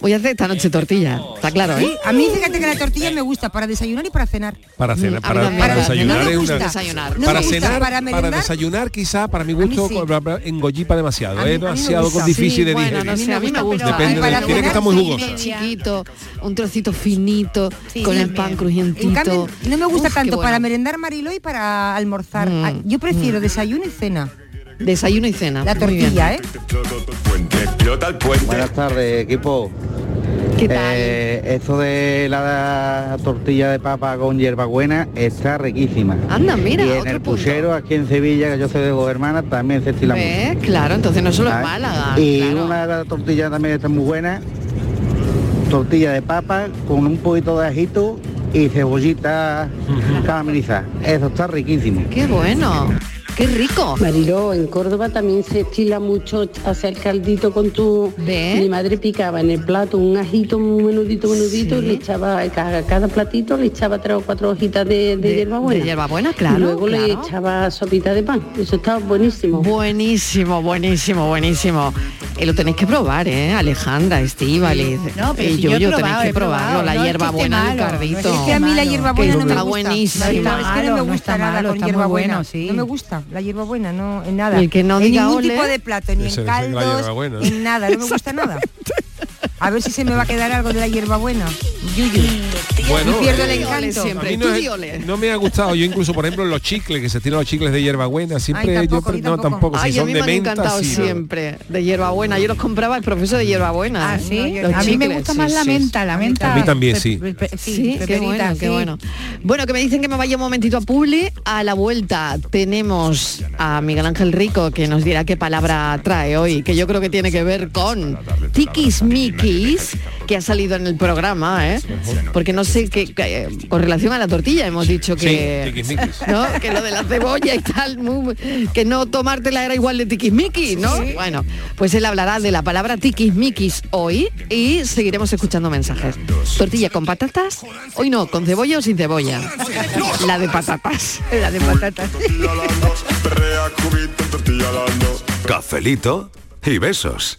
Voy a hacer esta noche tortilla. Está claro, Sí, ¿eh? a mí fíjate que la tortilla me gusta para desayunar y para cenar. Para cenar, Mm, para, también. para Para desayunar una. No para me gusta, cenar, para desayunar quizá para mi gusto sí. engollipa demasiado, es me demasiado difícil de bueno, digerir. no sé, a mí me gusta. Depende Para de, tiene que estar muy media. Chiquito, un trocito finito, Sí, con el pan crujientito. No me gusta Uf, tanto bueno. para merendar Mariló y para almorzar. Mm, Ah, Yo prefiero desayuno y cena. Desayuno y cena. La tortilla, ¿eh? Buenas tardes, equipo. ¿Qué tal? Eh, esto de la tortilla de papa con hierbabuena está riquísima. Anda, mira, y en otro el punto. puchero, aquí en Sevilla, que yo soy de Gobermana, también se estila mucho. ¿Ves? Claro, entonces no solo es ¿sabes? Málaga. Y claro. una de las tortillas también está muy buena. Tortilla de papa con un poquito de ajito y cebollita caramelizada. Eso está riquísimo. Qué bueno. Qué rico. Mariló, en Córdoba también se estila mucho hacer caldito con tu... ¿Ves? Mi madre picaba en el plato un ajito muy menudito, menudito, Sí. y le echaba, a cada, cada platito le echaba tres o cuatro hojitas de, de, De- hierbabuena. de hierbabuena, claro, Y luego le echaba sopita de pan. Eso estaba buenísimo. Buenísimo, buenísimo, buenísimo. Y lo tenéis que probar, ¿eh? Alejandra, Estíbaliz. No, pero y si yo, yo tenéis que probarlo, probado. la No es que hierba esté buena del cardito. que Es que a mí la hierbabuena no me está gusta. Está es que no me no gusta está nada malo, con está muy hierbabuena. bueno, sí. No me gusta la hierbabuena, no en nada. El que no en diga ningún ole, tipo de plato, ni en caldos, en nada, no me gusta nada. A ver si se me va a quedar algo de la hierbabuena. Yuyu. Bueno, Y pierdo el eh, encanto. siempre. No, es- me ha gustado. Yo incluso, por ejemplo, los chicles, que se tiran los chicles de hierbabuena, siempre Ay, yo tampoco, pre- ni no tampoco. tampoco. Si Ay, a son mí de me han menta, encantado sí, siempre de hierbabuena. Yo los compraba el profesor de hierbabuena. Ah, sí. Los a mí me gusta sí, más la sí. menta, la menta. A mí también, sí. Sí, qué bueno, qué bueno. Bueno, que me dicen que me vaya un momentito a Publi. A la vuelta tenemos a Miguel Ángel Rico que nos dirá qué palabra trae hoy, que yo creo que tiene que ver con tiquismiquis, que ha salido en el programa, ¿eh? Porque no sé qué, qué- con relación a la tortilla hemos dicho que... Sí, tiquismiquis. ¿no? Que lo de la cebolla y tal, muy- que no tomártela era igual de tiquismiquis, ¿no? Bueno, pues él hablará de la palabra tiquismiquis hoy y seguiremos escuchando mensajes. Tortilla con patatas, hoy no, con cebolla o sin cebolla. La de patatas. La de patatas. Cafelito y besos.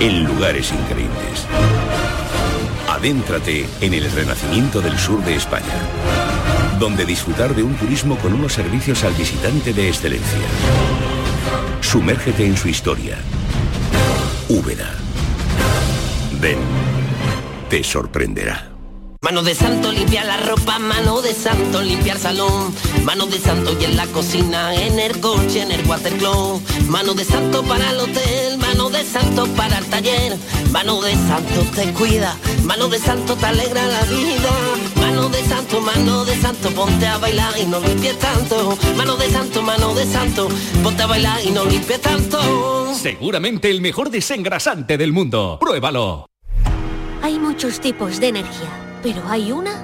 en lugares increíbles. Adéntrate en el renacimiento del sur de España, donde disfrutar de un turismo con unos servicios al visitante de excelencia. Sumérgete en su historia. Úbeda. Ven, te sorprenderá. Mano de santo limpiar la ropa, mano de santo limpiar salón, mano de santo y en la cocina, en el coche, en el watercloak, mano de santo para el hotel, mano de santo para el taller, mano de santo te cuida, mano de santo te alegra la vida, mano de santo, mano de santo, ponte a bailar y no limpies tanto, mano de santo, mano de santo, ponte a bailar y no limpies tanto. Seguramente el mejor desengrasante del mundo. Pruébalo. Hay muchos tipos de energía, pero hay una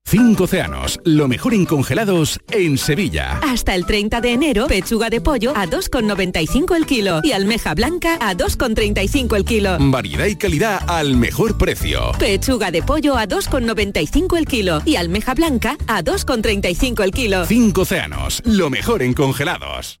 Cinco océanos, lo mejor en congelados en Sevilla. Hasta el 30 de enero, pechuga de pollo a 2,95 el kilo y almeja blanca a 2,35 el kilo. Variedad y calidad al mejor precio. Pechuga de pollo a 2,95 el kilo y almeja blanca a 2,35 el kilo. Cinco océanos, lo mejor en congelados.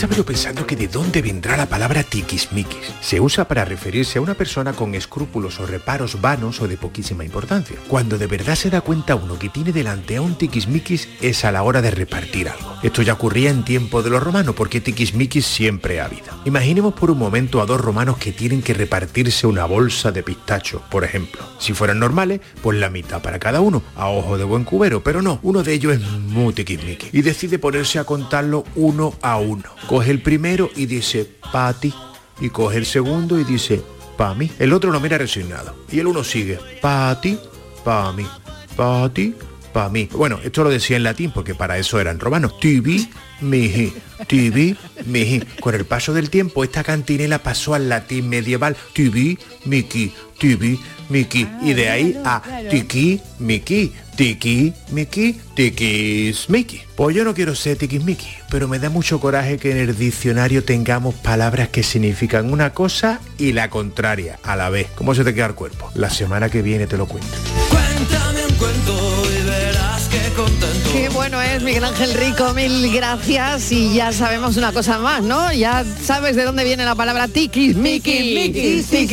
Estaba pensando que de dónde vendrá la palabra tiquismiquis. Se usa para referirse a una persona con escrúpulos o reparos vanos o de poquísima importancia. Cuando de verdad se da cuenta uno que tiene delante a un tiquismiquis es a la hora de repartir algo. Esto ya ocurría en tiempo de los romanos porque tiquismiquis siempre ha habido. Imaginemos por un momento a dos romanos que tienen que repartirse una bolsa de pistacho, por ejemplo. Si fueran normales, pues la mitad para cada uno, a ojo de buen cubero, pero no, uno de ellos es muy tiquismiquis y decide ponerse a contarlo uno a uno. Coge el primero y dice, pa' ti. Y coge el segundo y dice, pa' mí. El otro lo mira resignado. Y el uno sigue, pa' ti, pa' mí, pa' ti, pa' mí. Bueno, esto lo decía en latín porque para eso eran romanos. Tibi, mihi, tibi, mihi. Con el paso del tiempo, esta cantinela pasó al latín medieval. Tibi, miki, tibi, miki. Y de ahí a tiki, miki, tiki, miki, miki. Pues yo no quiero ser tiquismiqui, pero me da mucho coraje que en el diccionario tengamos palabras que significan una cosa y la contraria a la vez. ¿Cómo se te queda el cuerpo? La semana que viene te lo cuento. Cuéntame un cuento Qué bueno es Miguel Ángel Rico, mil gracias y ya sabemos una cosa más, ¿no? Ya sabes de dónde viene la palabra tiquis, miki, tiquis, sí,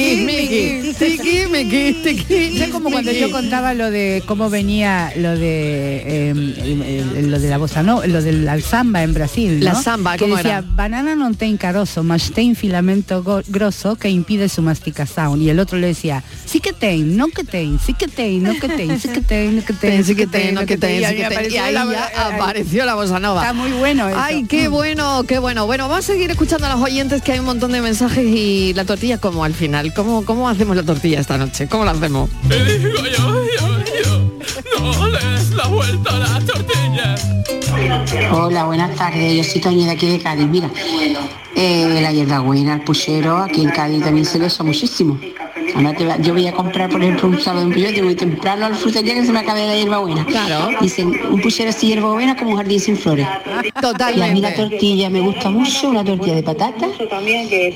tiquis, miki, tiquis, Es como cuando yo contaba lo de cómo venía lo de eh, el- el- lo de la bossa no, lo de la samba en Brasil, ¿no? La samba, que ¿cómo decía, era? banana non ten carozo, mas ten filamento grosso que impide su masticación. Y el otro le decía, sí que ten, no que ten, sí que ten, no que ten, sí que ten, no que ten, sí que ten, no que ten, sí que ten. Ahí la- ya eh, apareció la bossa nova. Está muy bueno eso. Ay, qué bueno, qué bueno. Bueno, vamos a seguir escuchando a los oyentes que hay un montón de mensajes y la tortilla como al final. ¿Cómo, cómo hacemos la tortilla esta noche? ¿Cómo la hacemos? Y digo yo, yo, yo, no le des la vuelta a la tortilla. Hola, buenas tardes. Yo soy Toña de aquí de Cádiz. Mira, eh, la hierbabuena, el puchero, aquí en Cádiz también se le usa muchísimo. Ahora te va- yo voy a comprar, por ejemplo, un sábado de un pillo, voy temprano al frutería que se me acabe la hierbabuena. Claro. Dicen, un puchero así hierbabuena como un jardín sin flores. Totalmente. Y a mí la tortilla me gusta mucho, una tortilla de patata.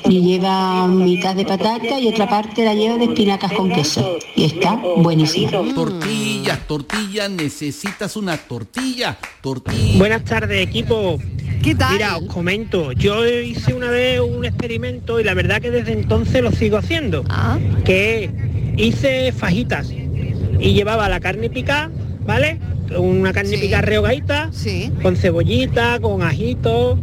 Y lleva mitad de patata y otra parte la lleva de espinacas con queso. Y está buenísima. Tortilla, tortilla, necesitas una tortilla, tortilla. Buenas tardes, equipo. ¿Qué tal? Mira, os comento, yo hice una vez un experimento y la verdad que desde entonces lo sigo haciendo. Ah. Que hice fajitas y llevaba la carne picada, ¿vale? Una carne picada rehogadita, con cebollita, con ajito,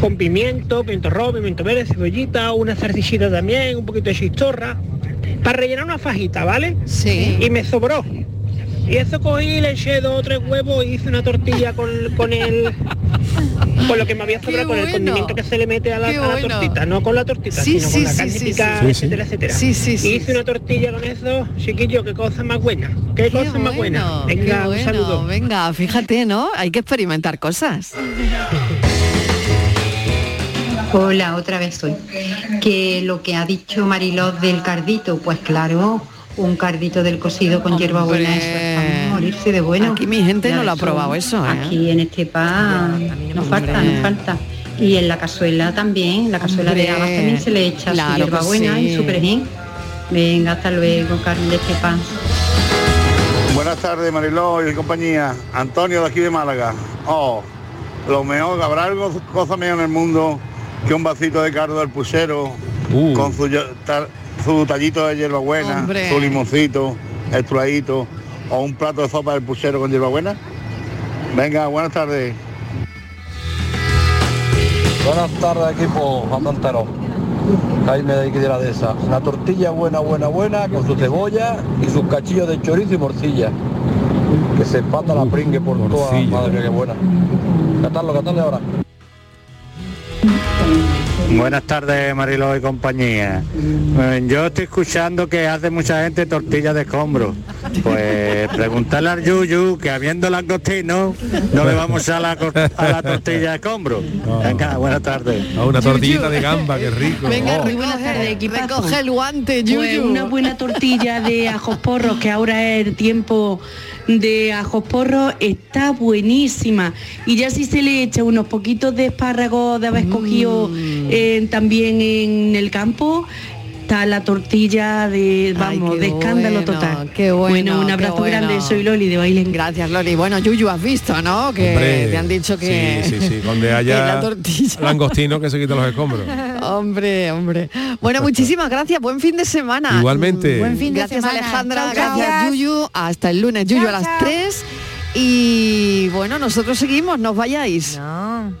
con pimiento, pimiento rojo, pimiento verde, cebollita, una salchichita también, un poquito de chistorra, para rellenar una fajita, ¿vale? Sí. Y me sobró. Y eso cogí, le eché dos o tres huevos y hice una tortilla con, con el Por lo que me había sobrado con el condimento que se le mete a la, Qué a la bueno. tortita, no con la tortita, Sí, sino sí, con la sí, carne sí, picada, sí. etcétera, etcétera. Sí, sí, sí, Y hice una tortilla con eso, chiquillo, qué cosa más buena, qué, cosa más buena. Qué Venga, un bueno, saludo. venga, fíjate, ¿no? Hay que experimentar cosas. Hola, otra vez soy. Que lo que ha dicho Mariló del cardito, pues claro, un cardito del cocido con hierbabuena, eso es para morirse de bueno. Aquí mi gente Ya no lo ha probado eso, ¿eh? Aquí en este pan nos falta, nos falta. Y en la cazuela también, la cazuela de Hombre, habas también se le echa claro su hierbabuena sí. y su perejil. Venga, hasta luego, Carmen de este pan. Buenas tardes, Mariló y compañía. Antonio de aquí de Málaga. Oh, lo mejor, habrá algo, cosa mejor en el mundo que un vasito de cardo del puchero con su, yo- tar- su tallito de hierbabuena, Hombre. su limoncito, extruadito, o un plato de sopa del puchero con hierbabuena. Venga, buenas tardes. Buenas tardes equipo, Juan Montero. Jaime de aquí de la dehesa. Una tortilla buena, buena, buena, con su cebolla y sus cachillos de chorizo y morcilla. Que se espanta la pringue por toda. Madre mía, qué buena. Catarlo, catarle ahora. Buenas tardes, Mariló y compañía. Eh, Yo estoy escuchando que hace mucha gente tortillas de escombro. Pues preguntarle al Yuyu que habiendo langostino no le vamos a la, cor- a la tortilla de escombro. Venga, buenas tardes. A una tortillita de gamba, qué rico. Venga, Oh. muy buenas tardes, equipazo. Recoge el guante, Pues Yuyu. una buena tortilla de ajos porros, que ahora es el tiempo de ajos porros, está buenísima. Y ya si se le echa unos poquitos de espárragos de haber escogido Mm. eh, también en el campo, está la tortilla de, vamos, de escándalo bueno, total. Qué bueno, un qué abrazo bueno. grande, soy Loli de Bailén. Gracias, Loli. Bueno, Yuyu, has visto, ¿no? Que Hombre, te han dicho que... Sí, sí, sí. Donde haya la tortilla. langostino que se quita los escombros. Hombre, hombre. Bueno, muchísimas gracias. Buen fin de semana. Igualmente. Buen fin de gracias, semana. Alejandra. Chao, gracias, chao. Yuyu. Hasta el lunes, Yuyu, a las 3. Y bueno, nosotros seguimos, no os vayáis. No.